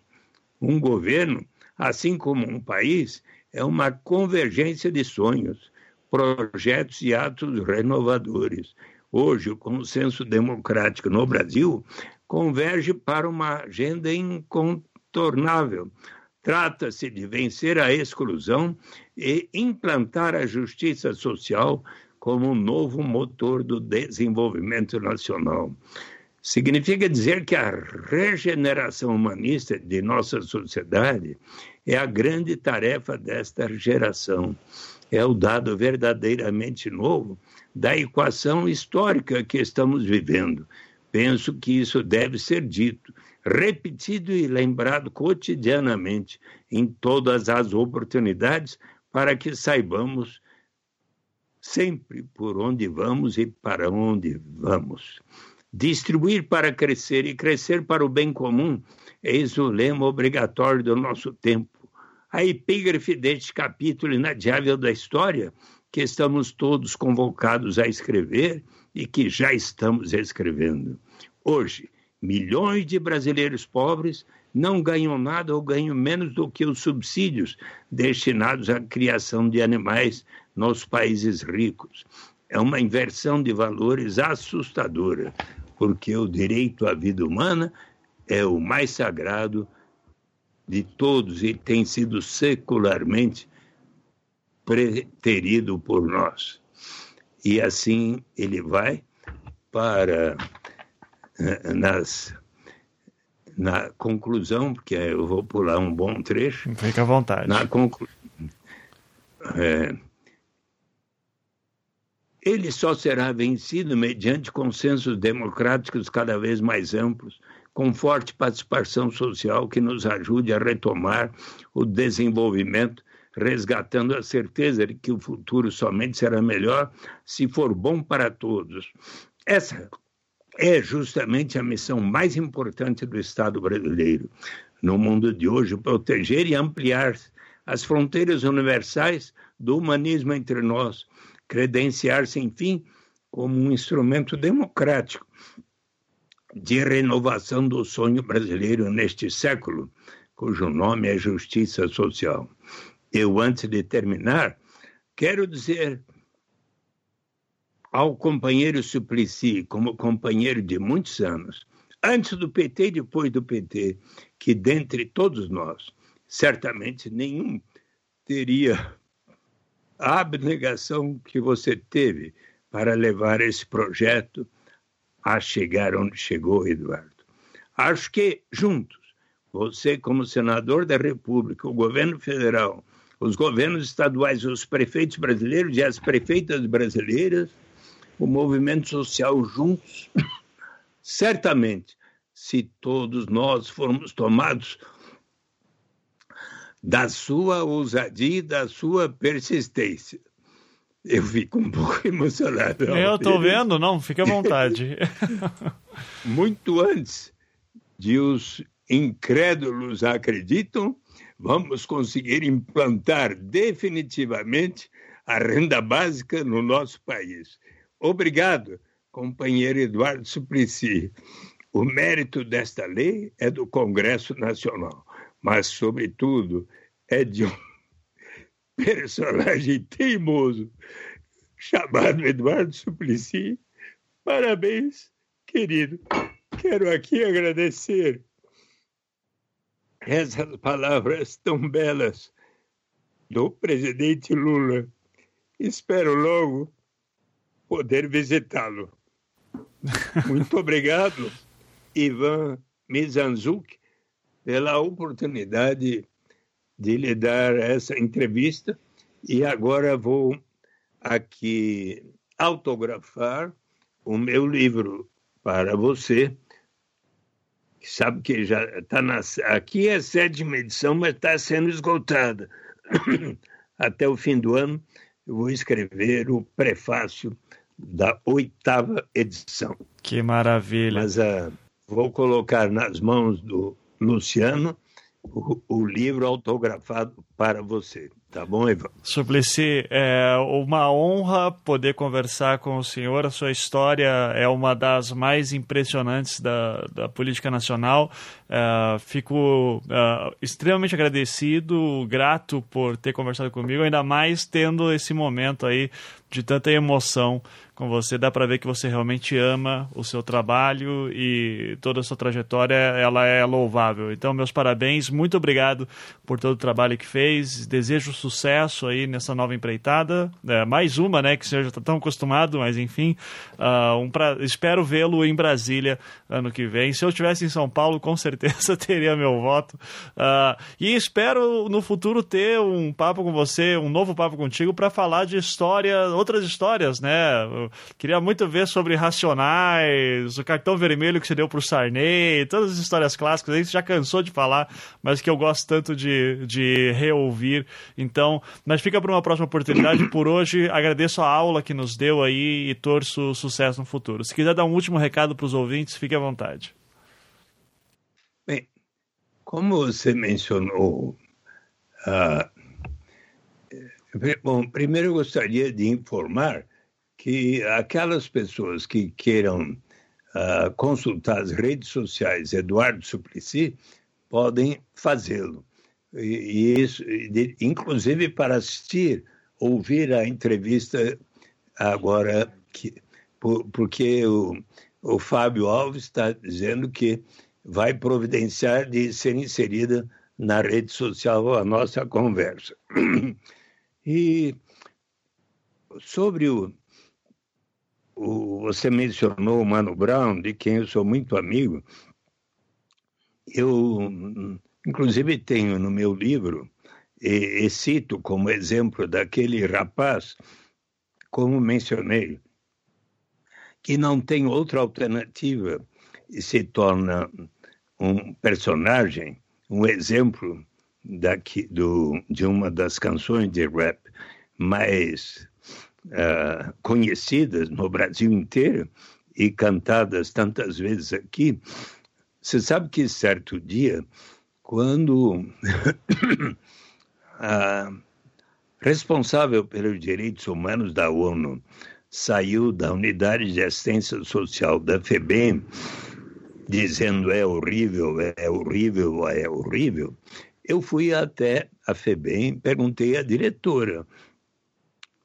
Um governo, assim como um país, é uma convergência de sonhos, projetos e atos renovadores. Hoje, o consenso democrático no Brasil converge para uma agenda incontornável. Trata-se de vencer a exclusão e implantar a justiça social como um novo motor do desenvolvimento nacional. Significa dizer que a regeneração humanista de nossa sociedade é a grande tarefa desta geração. É o dado verdadeiramente novo da equação histórica que estamos vivendo. Penso que isso deve ser dito, repetido e lembrado cotidianamente em todas as oportunidades para que saibamos sempre por onde vamos e para onde vamos. Distribuir para crescer e crescer para o bem comum, eis o lema obrigatório do nosso tempo. A epígrafe deste capítulo inadiável da história, que estamos todos convocados a escrever e que já estamos escrevendo. Hoje, milhões de brasileiros pobres não ganham nada ou ganham menos do que os subsídios destinados à criação de animais nos países ricos. É uma inversão de valores assustadora porque o direito à vida humana é o mais sagrado de todos e tem sido secularmente preterido por nós. E assim ele vai para eh, nas na conclusão, porque eu vou pular um bom trecho. Fica à vontade. Na conclu... É, ele só será vencido mediante consensos democráticos cada vez mais amplos, com forte participação social que nos ajude a retomar o desenvolvimento, resgatando a certeza de que o futuro somente será melhor se for bom para todos. Essa é justamente a missão mais importante do Estado brasileiro no mundo de hoje proteger e ampliar as fronteiras universais do humanismo entre nós credenciar-se, enfim, como um instrumento democrático de renovação do sonho brasileiro neste século, cujo nome é justiça social. Eu, antes de terminar, quero dizer ao companheiro Suplicy, como companheiro de muitos anos, antes do PT e depois do PT, que dentre todos nós, certamente nenhum teria a abnegação que você teve para levar esse projeto a chegar onde chegou, Eduardo. Acho que juntos, você como senador da República, o governo federal, os governos estaduais, os prefeitos brasileiros e as prefeitas brasileiras, o movimento social juntos, certamente, se todos nós formos tomados da sua ousadia e da sua persistência. Eu fico um pouco emocionado. Eu estou vendo, não, fique à vontade. Muito antes de os incrédulos acreditam, vamos conseguir implantar definitivamente a renda básica no nosso país. Obrigado, companheiro Eduardo Suplicy. O mérito desta lei é do Congresso Nacional mas, sobretudo, é de um personagem teimoso chamado Eduardo Suplicy. Parabéns, querido. Quero aqui agradecer essas palavras tão belas do presidente Lula. Espero logo poder visitá-lo. Muito obrigado, Ivan Mizanzuk, pela oportunidade de lhe dar essa entrevista e agora vou aqui autografar o meu livro para você. Sabe que já está. Aqui é a sétima edição, mas está sendo esgotada. Até o fim do ano, eu vou escrever o prefácio da oitava edição. Que maravilha! Mas uh, vou colocar nas mãos do Luciano, o, o livro autografado para você. Tá bom, Ivan? Suplicy, é uma honra poder conversar com o senhor. A sua história é uma das mais impressionantes da, da política nacional. É, fico é, extremamente agradecido, grato por ter conversado comigo, ainda mais tendo esse momento aí de tanta emoção com você, dá para ver que você realmente ama o seu trabalho e toda a sua trajetória, ela é louvável. Então, meus parabéns, muito obrigado por todo o trabalho que fez, desejo sucesso aí nessa nova empreitada, é, mais uma, né, que o senhor já está tão acostumado, mas enfim, uh, um pra... espero vê-lo em Brasília ano que vem. Se eu estivesse em São Paulo, com certeza teria meu voto. Uh, e espero no futuro ter um papo com você, um novo papo contigo para falar de história, outras histórias, né? queria muito ver sobre Racionais, o cartão vermelho que você deu pro Sarney, todas as histórias clássicas aí, você já cansou de falar, mas que eu gosto tanto de, de reouvir. Então, mas fica para uma próxima oportunidade. Por hoje, agradeço a aula que nos deu aí e torço sucesso no futuro. Se quiser dar um último recado para os ouvintes, fique à vontade. Bem, como você mencionou, uh, bom, primeiro eu gostaria de informar que aquelas pessoas que queiram uh, consultar as redes sociais Eduardo Suplicy podem fazê-lo. E, isso, inclusive para assistir, ouvir a entrevista agora, que, por, porque o, o Fábio Alves está dizendo que vai providenciar de ser inserida na rede social a nossa conversa. E sobre o, o, você mencionou o Mano Brown, de quem eu sou muito amigo. Eu, inclusive, tenho no meu livro, e, e cito como exemplo daquele rapaz, como mencionei, que não tem outra alternativa e se torna um personagem, um exemplo daqui, do, de uma das canções de rap mais uh, conhecidas no Brasil inteiro e cantadas tantas vezes aqui. Você sabe que certo dia, quando a responsável pelos direitos humanos da ONU saiu da unidade de assistência social da FEBEM, dizendo é horrível, é horrível, é horrível, eu fui até a FEBEM, perguntei à diretora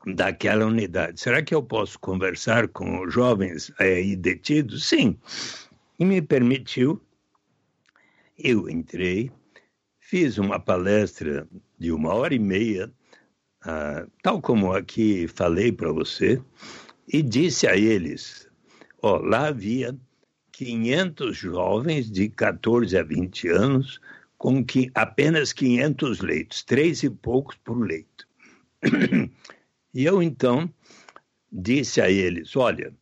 daquela unidade. Será que eu posso conversar com os jovens aí detidos? Sim. E me permitiu. Eu entrei, fiz uma palestra de uma hora e meia, uh, tal como aqui falei para você, e disse a eles: ó, lá havia 500 jovens de 14 a 20 anos com que apenas 500 leitos, três e poucos por leito. E eu então disse a eles: olha,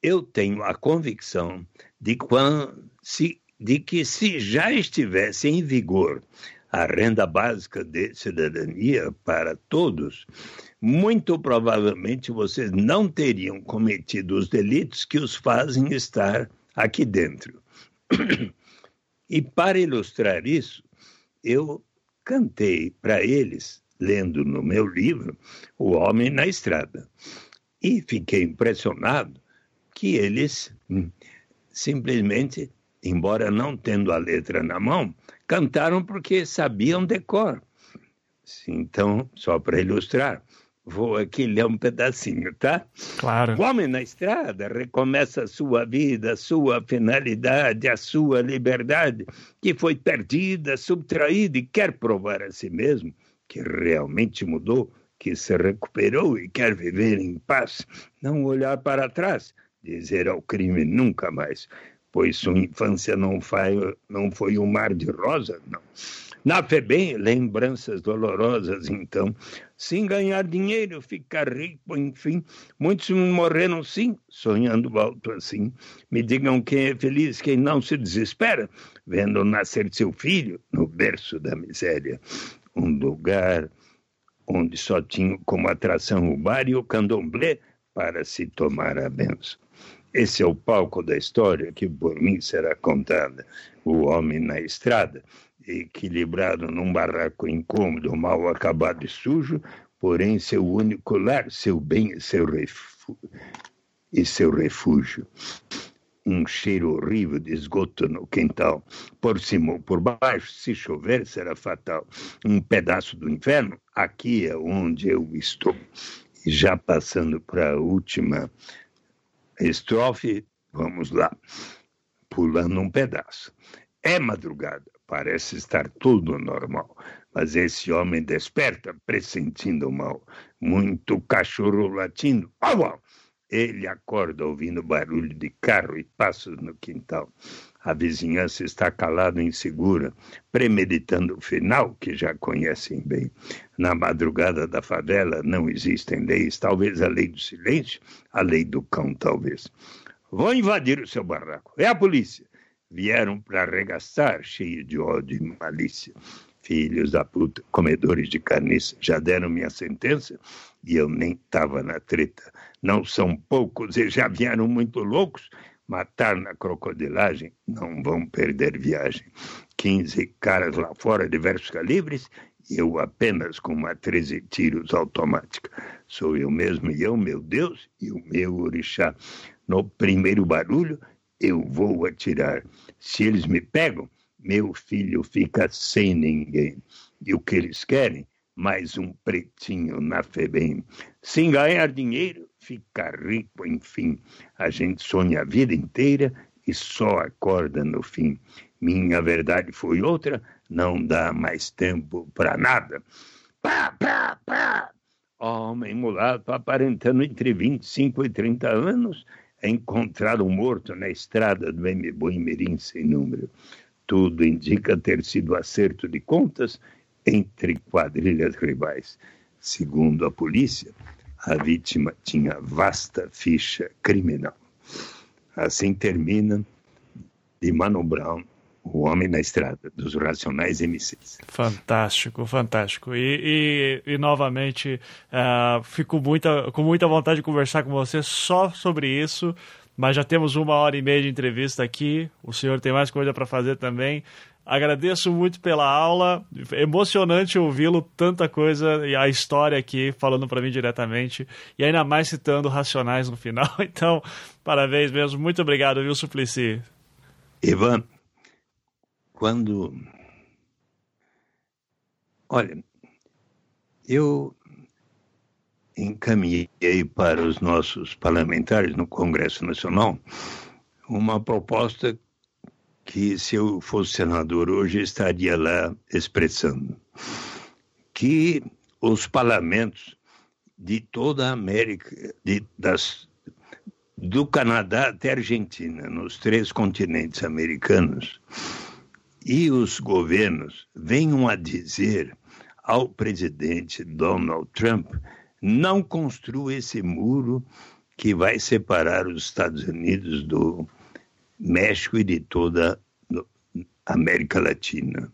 eu tenho a convicção de, quando, se, de que se já estivesse em vigor a renda básica de cidadania para todos, muito provavelmente vocês não teriam cometido os delitos que os fazem estar aqui dentro. E para ilustrar isso, eu cantei para eles lendo no meu livro O Homem na Estrada. E fiquei impressionado que eles hum, simplesmente, embora não tendo a letra na mão, cantaram porque sabiam decor. Então, só para ilustrar, vou aqui ler um pedacinho, tá? Claro. O homem na estrada recomeça a sua vida, a sua finalidade, a sua liberdade, que foi perdida, subtraída e quer provar a si mesmo que realmente mudou, que se recuperou e quer viver em paz, não olhar para trás, dizer ao crime nunca mais, pois sua infância não foi, não foi um mar de rosa, não. Na FEBEM, lembranças dolorosas, então. Sem ganhar dinheiro, ficar rico, enfim. Muitos morreram, sim, sonhando alto assim. Me digam quem é feliz, quem não se desespera, vendo nascer seu filho no berço da miséria um lugar onde só tinha como atração o bar e o candomblé para se tomar a benção. Esse é o palco da história que por mim será contada. O homem na estrada, equilibrado num barraco incômodo, mal acabado e sujo, porém seu único lar, seu bem e seu. E seu refúgio um cheiro horrível de esgoto no quintal. Por cima ou por baixo, se chover, será fatal. Um pedaço do inferno, aqui é onde eu estou. Já passando para a última estrofe, vamos lá, pulando um pedaço. É madrugada, parece estar tudo normal, mas esse homem desperta pressentindo o mal. Muito cachorro latindo. Au, au! Ele acorda ouvindo barulho de carro e passos no quintal. A vizinhança está calada e insegura, premeditando o final que já conhecem bem. Na madrugada da favela não existem leis, talvez a lei do silêncio, a lei do cão, talvez. Vão invadir o seu barraco. É a polícia. Vieram para arregaçar, cheio de ódio e malícia. Filhos da puta, comedores de carniça, já deram minha sentença e eu nem estava na treta. Não são poucos e já vieram muito loucos. Matar na crocodilagem, não vão perder viagem. 15 caras lá fora, diversos calibres, eu apenas com uma 13 tiros automática. Sou eu mesmo e eu, meu Deus, e o meu orixá. No primeiro barulho, eu vou atirar. Se eles me pegam, meu filho fica sem ninguém. E o que eles querem? Mais um pretinho na FEBEM. Sem ganhar dinheiro, ficar rico, enfim. A gente sonha a vida inteira e só acorda no fim. Minha verdade foi outra, não dá mais tempo para nada. Pá, pá, pá. Homem mulato aparentando entre 25 e 30 anos, é encontrado morto na estrada do Mboi Mirim sem número. Tudo indica ter sido acerto de contas entre quadrilhas rivais. Segundo a polícia, a vítima tinha vasta ficha criminal. Assim termina de Mano Brown, o Homem na Estrada, dos Racionais MCs. Fantástico, fantástico. E, e, e novamente, uh, fico muita, com muita vontade de conversar com você só sobre isso mas já temos uma hora e meia de entrevista aqui. O senhor tem mais coisa para fazer também. Agradeço muito pela aula. Emocionante ouvi-lo, tanta coisa e a história aqui falando para mim diretamente e ainda mais citando Racionais no final. Então, parabéns mesmo. Muito obrigado, viu, Suplicy? Ivan, quando. Olha, eu encaminhei para os nossos parlamentares no Congresso Nacional uma proposta que, se eu fosse senador hoje, estaria lá expressando. Que os parlamentos de toda a América, de, das, do Canadá até a Argentina, nos três continentes americanos, e os governos venham a dizer ao presidente Donald Trump não construa esse muro que vai separar os Estados Unidos do México e de toda a América Latina.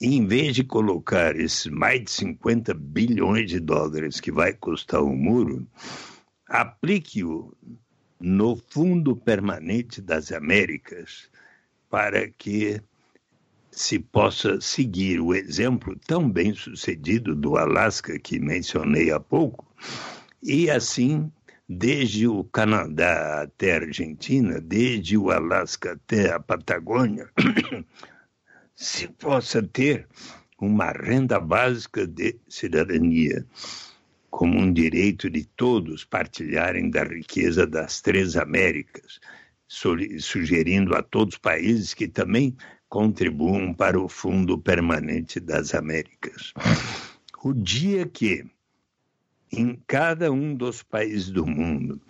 E em vez de colocar esses mais de 50 bilhões de dólares que vai custar o muro, aplique-o no Fundo Permanente das Américas para que se possa seguir o exemplo tão bem sucedido do Alasca que mencionei há pouco, e assim, desde o Canadá até a Argentina, desde o Alasca até a Patagônia, se possa ter uma renda básica de cidadania, como um direito de todos partilharem da riqueza das três Américas, sugerindo a todos os países que também contribuam para o Fundo Permanente das Américas. O dia que, em cada um dos países do mundo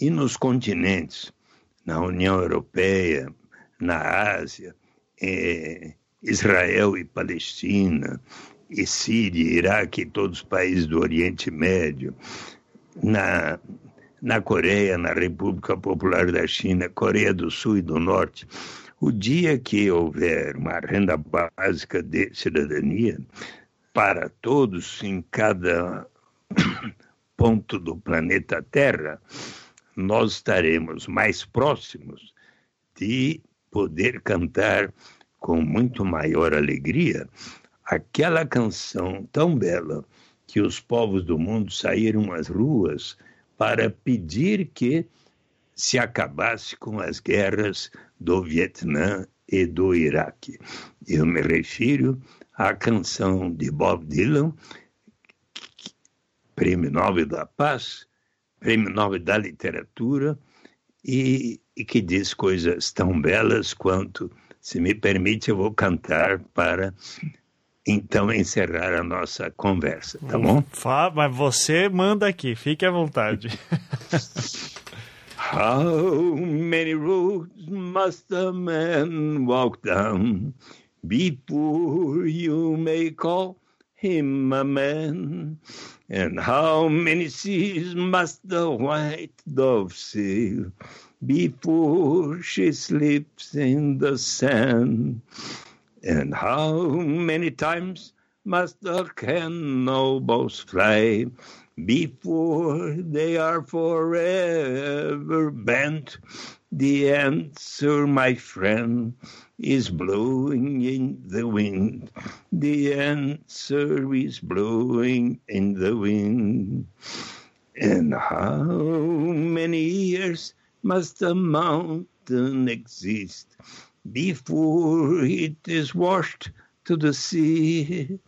e nos continentes, na União Europeia, na Ásia, eh, Israel e Palestina, e Síria, Iraque e todos os países do Oriente Médio, na, na Coreia, na República Popular da China, Coreia do Sul e do Norte, o dia que houver uma renda básica de cidadania para todos em cada ponto do planeta Terra, nós estaremos mais próximos de poder cantar com muito maior alegria aquela canção tão bela que os povos do mundo saíram às ruas para pedir que se acabasse com as guerras do Vietnã e do Iraque. Eu me refiro à canção de Bob Dylan, Prêmio Nobel da Paz, Prêmio Nobel da Literatura, e, e que diz coisas tão belas quanto, se me permite, eu vou cantar para então encerrar a nossa conversa, tá bom? Fá, mas você manda aqui, fique à vontade. How many roads must a man walk down before you may call him a man? And how many seas must the white dove sail before she sleeps in the sand? And how many times must the cannonballs fly before they are forever bent? The answer, my friend, is blowing in the wind. The answer is blowing in the wind. And how many years must a mountain exist before it is washed to the sea?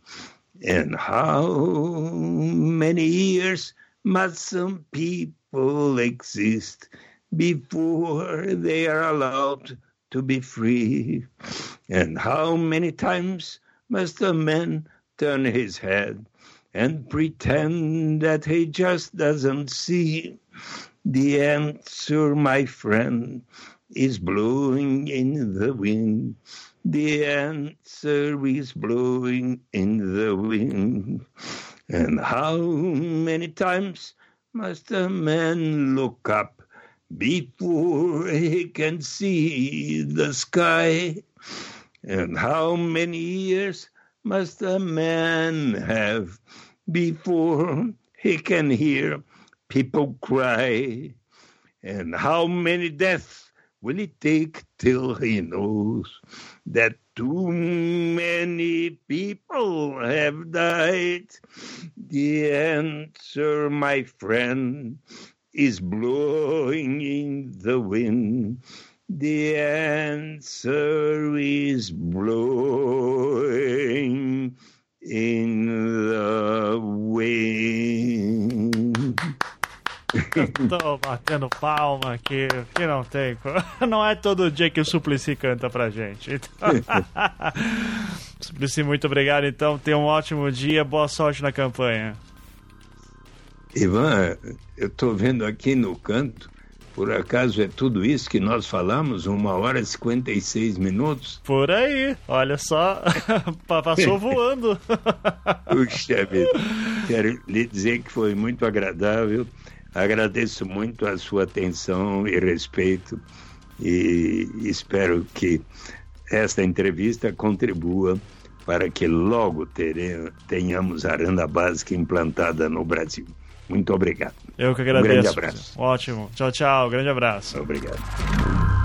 And how many years must some people exist before they are allowed to be free? And how many times must a man turn his head and pretend that he just doesn't see? The answer, my friend, is blowing in the wind. The answer is blowing in the wind. And how many times must a man look up before he can see the sky? And how many years must a man have before he can hear people cry? And how many deaths will it take till he knows that too many people have died? The answer, my friend, is blowing in the wind. The answer is blowing in the wind. Tô batendo palma aqui, que não tem. Não é todo dia que o Suplicy canta pra gente. Então... Suplicy, muito obrigado. Então, tenha um ótimo dia, boa sorte na campanha. Ivan, eu estou vendo aqui no canto, por acaso é tudo isso que nós falamos? Uma hora e 56 minutos? Por aí, olha só, passou voando. Puxa vida, quero lhe dizer que foi muito agradável. Agradeço muito a sua atenção e respeito e espero que esta entrevista contribua para que logo tenhamos a renda básica implantada no Brasil. Muito obrigado. Eu que agradeço. Um grande abraço. Ótimo. Tchau, tchau. Grande abraço. Obrigado.